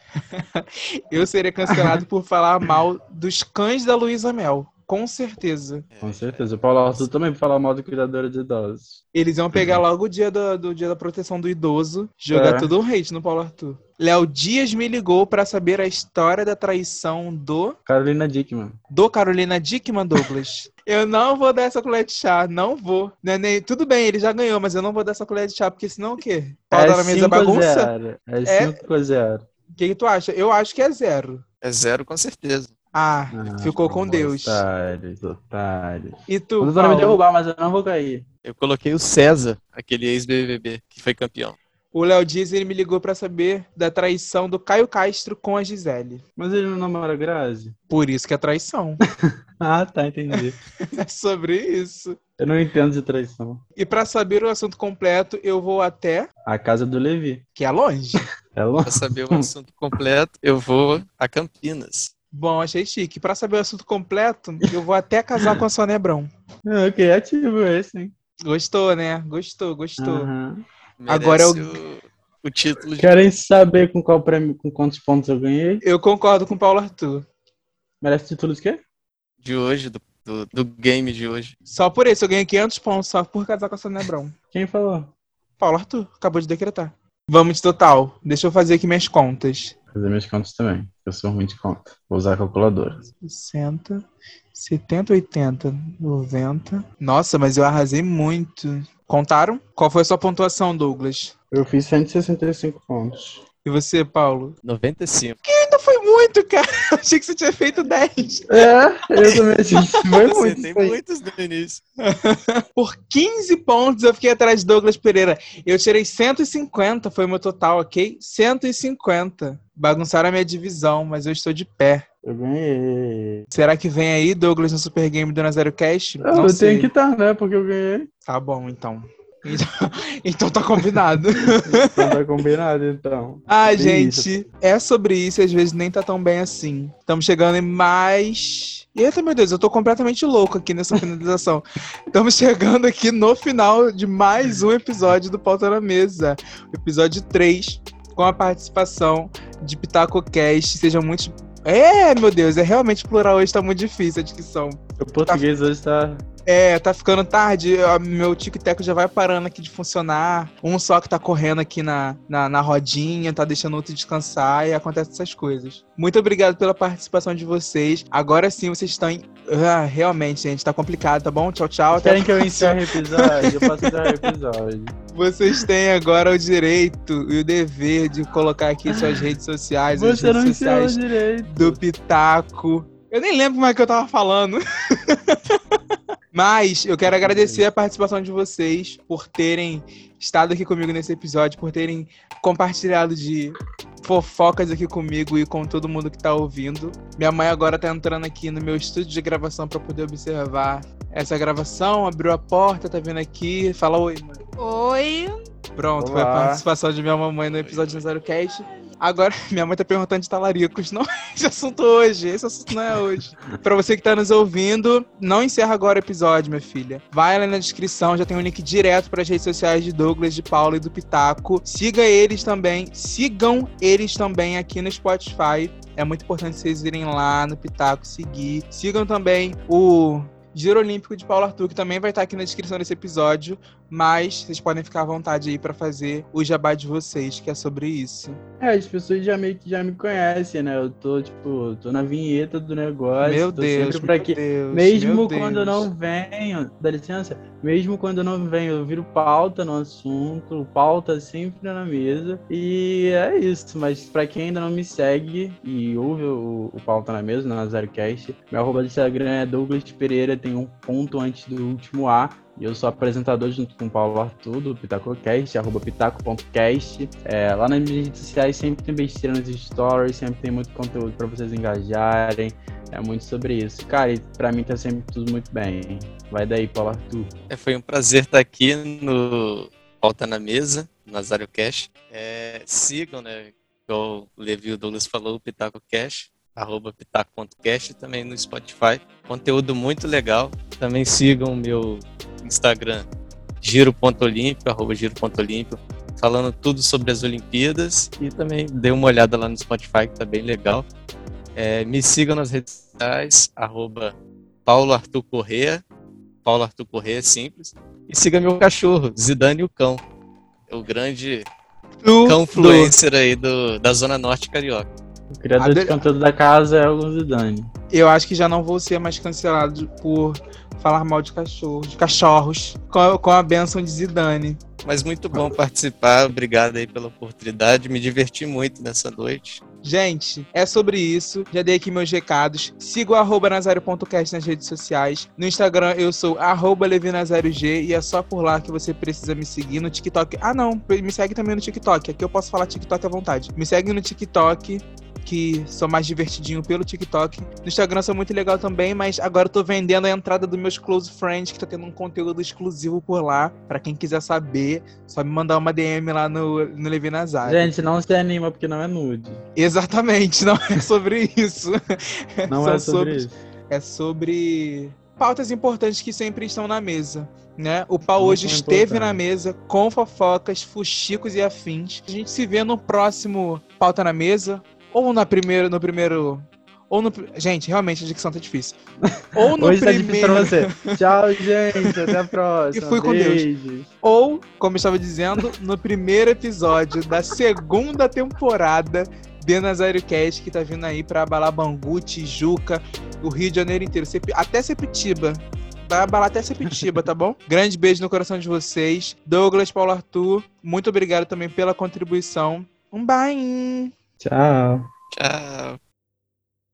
Eu seria cancelado por falar mal dos cães da Luísa Mel. Com certeza.
Com certeza. O Paulo Arthur também falar mal do cuidadora de idosos.
Eles iam pegar logo o dia do, do dia da proteção do idoso, jogar
É.
tudo um hate no Paulo Arthur. Léo Dias me ligou pra saber a história da traição do
Carolina Dickman.
do Carolina Dickman Douglas. eu não vou dar essa colher de chá, não vou. Né, nem- tudo bem, ele já ganhou, mas eu não vou dar essa colher de chá, porque senão o quê? Pau tá na mesa
5 a
bagunça?
0. É
É?
5 a 0.
O que, que tu acha? Eu acho que é zero.
É zero com certeza.
Ah,
Ah,
ficou com Deus.
Otários, otários.
E tu,
doutor vai me derrubar, mas eu não vou cair.
Eu coloquei o César, aquele ex-BBB, que foi campeão.
O Léo Dias ele me ligou pra saber da traição do Caio Castro com a Gisele.
Mas ele não namora a Grazi?
Por isso que é traição.
Ah, tá, entendi.
é sobre isso.
Eu não entendo de traição.
E pra saber o assunto completo, eu vou até,
A casa do Levi.
que é longe.
É longe.
Pra saber o assunto completo, eu vou a Campinas.
Bom, achei chique. Pra saber o assunto completo, eu vou até casar com a Sônia Abrão.
Ah, criativo esse, hein?
Gostou, né? Gostou, gostou.
Merece
Agora eu-
o, o título de
Querem saber com qual prêmio, com quantos pontos eu ganhei?
Eu concordo com o Paulo Arthur.
Merece título de quê?
de hoje, do, do, do game de hoje.
Só por isso, eu ganhei 500 pontos só por casar com a Sônia Abrão.
Quem falou?
Paulo Arthur, acabou de decretar. Vamos de total. Deixa eu fazer aqui minhas contas.
Fazer minhas contas também. Eu sou ruim de conta. Vou usar a calculadora.
60, 70, 80, 90. Nossa, mas eu arrasei muito. Contaram? Qual foi a sua pontuação, Douglas?
Eu fiz 165 pontos.
E você, Paulo?
95.
Ainda foi muito, cara. Eu achei que você tinha feito 10.
É, eu também achei que foi
Você
muito.
tem muitos no início.
Por 15 pontos eu fiquei atrás de Douglas Pereira. Eu tirei 150, foi o meu total, ok? 150. Bagunçaram a minha divisão, mas eu estou de pé.
Eu ganhei.
Será que vem aí, Douglas, no Super Game do Nazero Cast?
Eu, eu tenho que estar, né? Porque eu ganhei.
Tá bom, então. Então, então tá combinado.
Então tá combinado, então.
Ah,
Bem
gente, é sobre isso às vezes nem tá tão bem assim. Estamos chegando em mais. Eita, meu Deus, eu tô completamente louco aqui nessa finalização. Estamos chegando aqui no final de mais um episódio do Pauta na Mesa. Episódio 3, com a participação de PitacoCast. Sejam muito. É, meu Deus, é realmente plural hoje, tá muito difícil a dicção.
O português hoje tá.
É, tá ficando tarde, meu tic-tac já vai parando aqui de funcionar. Um só que tá correndo aqui na, na, na rodinha, tá deixando o outro descansar e acontece essas coisas. Muito obrigado pela participação de vocês. Agora sim vocês estão em. Ah, realmente, gente, tá complicado, tá bom? Tchau, tchau.
Querem que eu encerre o episódio? Eu posso encerrar o episódio.
Vocês têm agora o direito e o dever de colocar aqui suas redes sociais, as
Você não
redes
encerrou
sociais
direito.
do Pitaco. Eu nem lembro mais o que eu tava falando. Mas eu quero agradecer a participação de vocês por terem estado aqui comigo nesse episódio, por terem compartilhado de fofocas aqui comigo e com todo mundo que tá ouvindo. Minha mãe agora tá entrando aqui no meu estúdio de gravação para poder observar essa gravação, abriu a porta, tá vindo aqui, fala oi, mãe.
Oi.
Pronto, foi a
Olá.
participação de minha mamãe no episódio do Zero Cast. Agora, minha mãe tá perguntando de talaricos. Não é esse assunto hoje. Esse assunto não é hoje. Pra você que tá nos ouvindo, não encerra agora o episódio, minha filha. Vai lá na descrição, já tem um link direto para as redes sociais de Douglas, de Paula e do Pitaco. Siga eles também. Sigam eles também aqui no Spotify. É muito importante vocês irem lá no Pitaco seguir. Sigam também o Giro Olímpico de Paulo Arthur, que também vai estar aqui na descrição desse episódio, mas vocês podem ficar à vontade aí para fazer o jabá de vocês, que é sobre isso.
É, as pessoas já meio que já me conhecem, né? Eu tô, tipo, tô na vinheta do negócio.
Meu
tô
Deus, meu
aqui.
Deus,
Mesmo
meu
quando eu
Deus.
não venho, dá licença, mesmo quando eu não venho, eu viro pauta no assunto, pauta sempre na mesa. E é isso, mas pra quem ainda não me segue e ouve o, o pauta na mesa, na ZeroCast, meu arroba do Instagram é Douglas Pereira, tem um ponto antes do último A. E eu sou apresentador junto com o Paulo Arthur, do PitacoCast, arroba pitaco.cast. É, lá nas minhas redes sociais sempre tem besteira nos stories, sempre tem muito conteúdo pra vocês engajarem. É muito sobre isso. Cara, e pra mim tá sempre tudo muito bem. Vai daí, Paulo Arthur.
É, foi um prazer estar aqui no Pauta na Mesa, Nazário Cash. É, sigam, né? Igual o Levi o Douglas falou, o Pitaco Cash, arroba pitaco.cast, também no Spotify. Conteúdo muito legal. Também sigam o meu Instagram, giro.olímpico, arroba giro.olímpico, falando tudo sobre as Olimpíadas. E também dê uma olhada lá no Spotify, que tá bem legal. É, me sigam nas redes sociais, arroba Paulo Arthur Corrêa, Paulo Arthur Corrêa, simples. E siga meu cachorro, Zidane o Cão. É o grande cão influencer aí do, da Zona Norte Carioca.
O criador
Ade-
de conteúdo da casa é o Zidane.
Eu acho que já não vou ser mais cancelado por falar mal de cachorros, de cachorros, com a, com a benção de Zidane.
Mas muito bom participar, obrigado aí pela oportunidade, me diverti muito nessa noite.
Gente, é sobre isso. Já dei aqui meus recados. Siga o arroba nazário.cast nas redes sociais. No Instagram eu sou arroba levinazariog e é só por lá que você precisa me seguir no TikTok. Ah não, me segue também no TikTok. Aqui eu posso falar TikTok à vontade. Me segue no TikTok. Que sou mais divertidinho pelo TikTok. No Instagram sou muito legal também, mas agora eu tô vendendo a entrada dos meus close friends, que tá tendo um conteúdo exclusivo por lá. Pra quem quiser saber, só me mandar uma DM lá no, no Levi Nazário.
Gente, não se anima porque não é nude.
Exatamente, não é sobre isso.
Não é sobre isso.
É sobre pautas importantes que sempre estão na mesa. Né? O pau
Muito
hoje esteve
importante.
na mesa com fofocas, fuxicos e afins. A gente se vê no próximo pauta na mesa ou na primeiro, no primeiro ou no gente, realmente a dicção tá difícil. Ou no
Hoje tá difícil
primeiro
pra você. Tchau, gente. Até a próxima.
E fui com Deus. Ou, como eu estava dizendo, no primeiro episódio da segunda temporada de Nazário Cast, que tá vindo aí pra abalar Bangu, Tijuca, o Rio de Janeiro inteiro, até Sepitiba. Vai abalar até Sepitiba, tá bom? Grande beijo no coração de vocês. Douglas, Paulo Arthur, muito obrigado também pela contribuição. Um bye!
Tchau.
Tchau.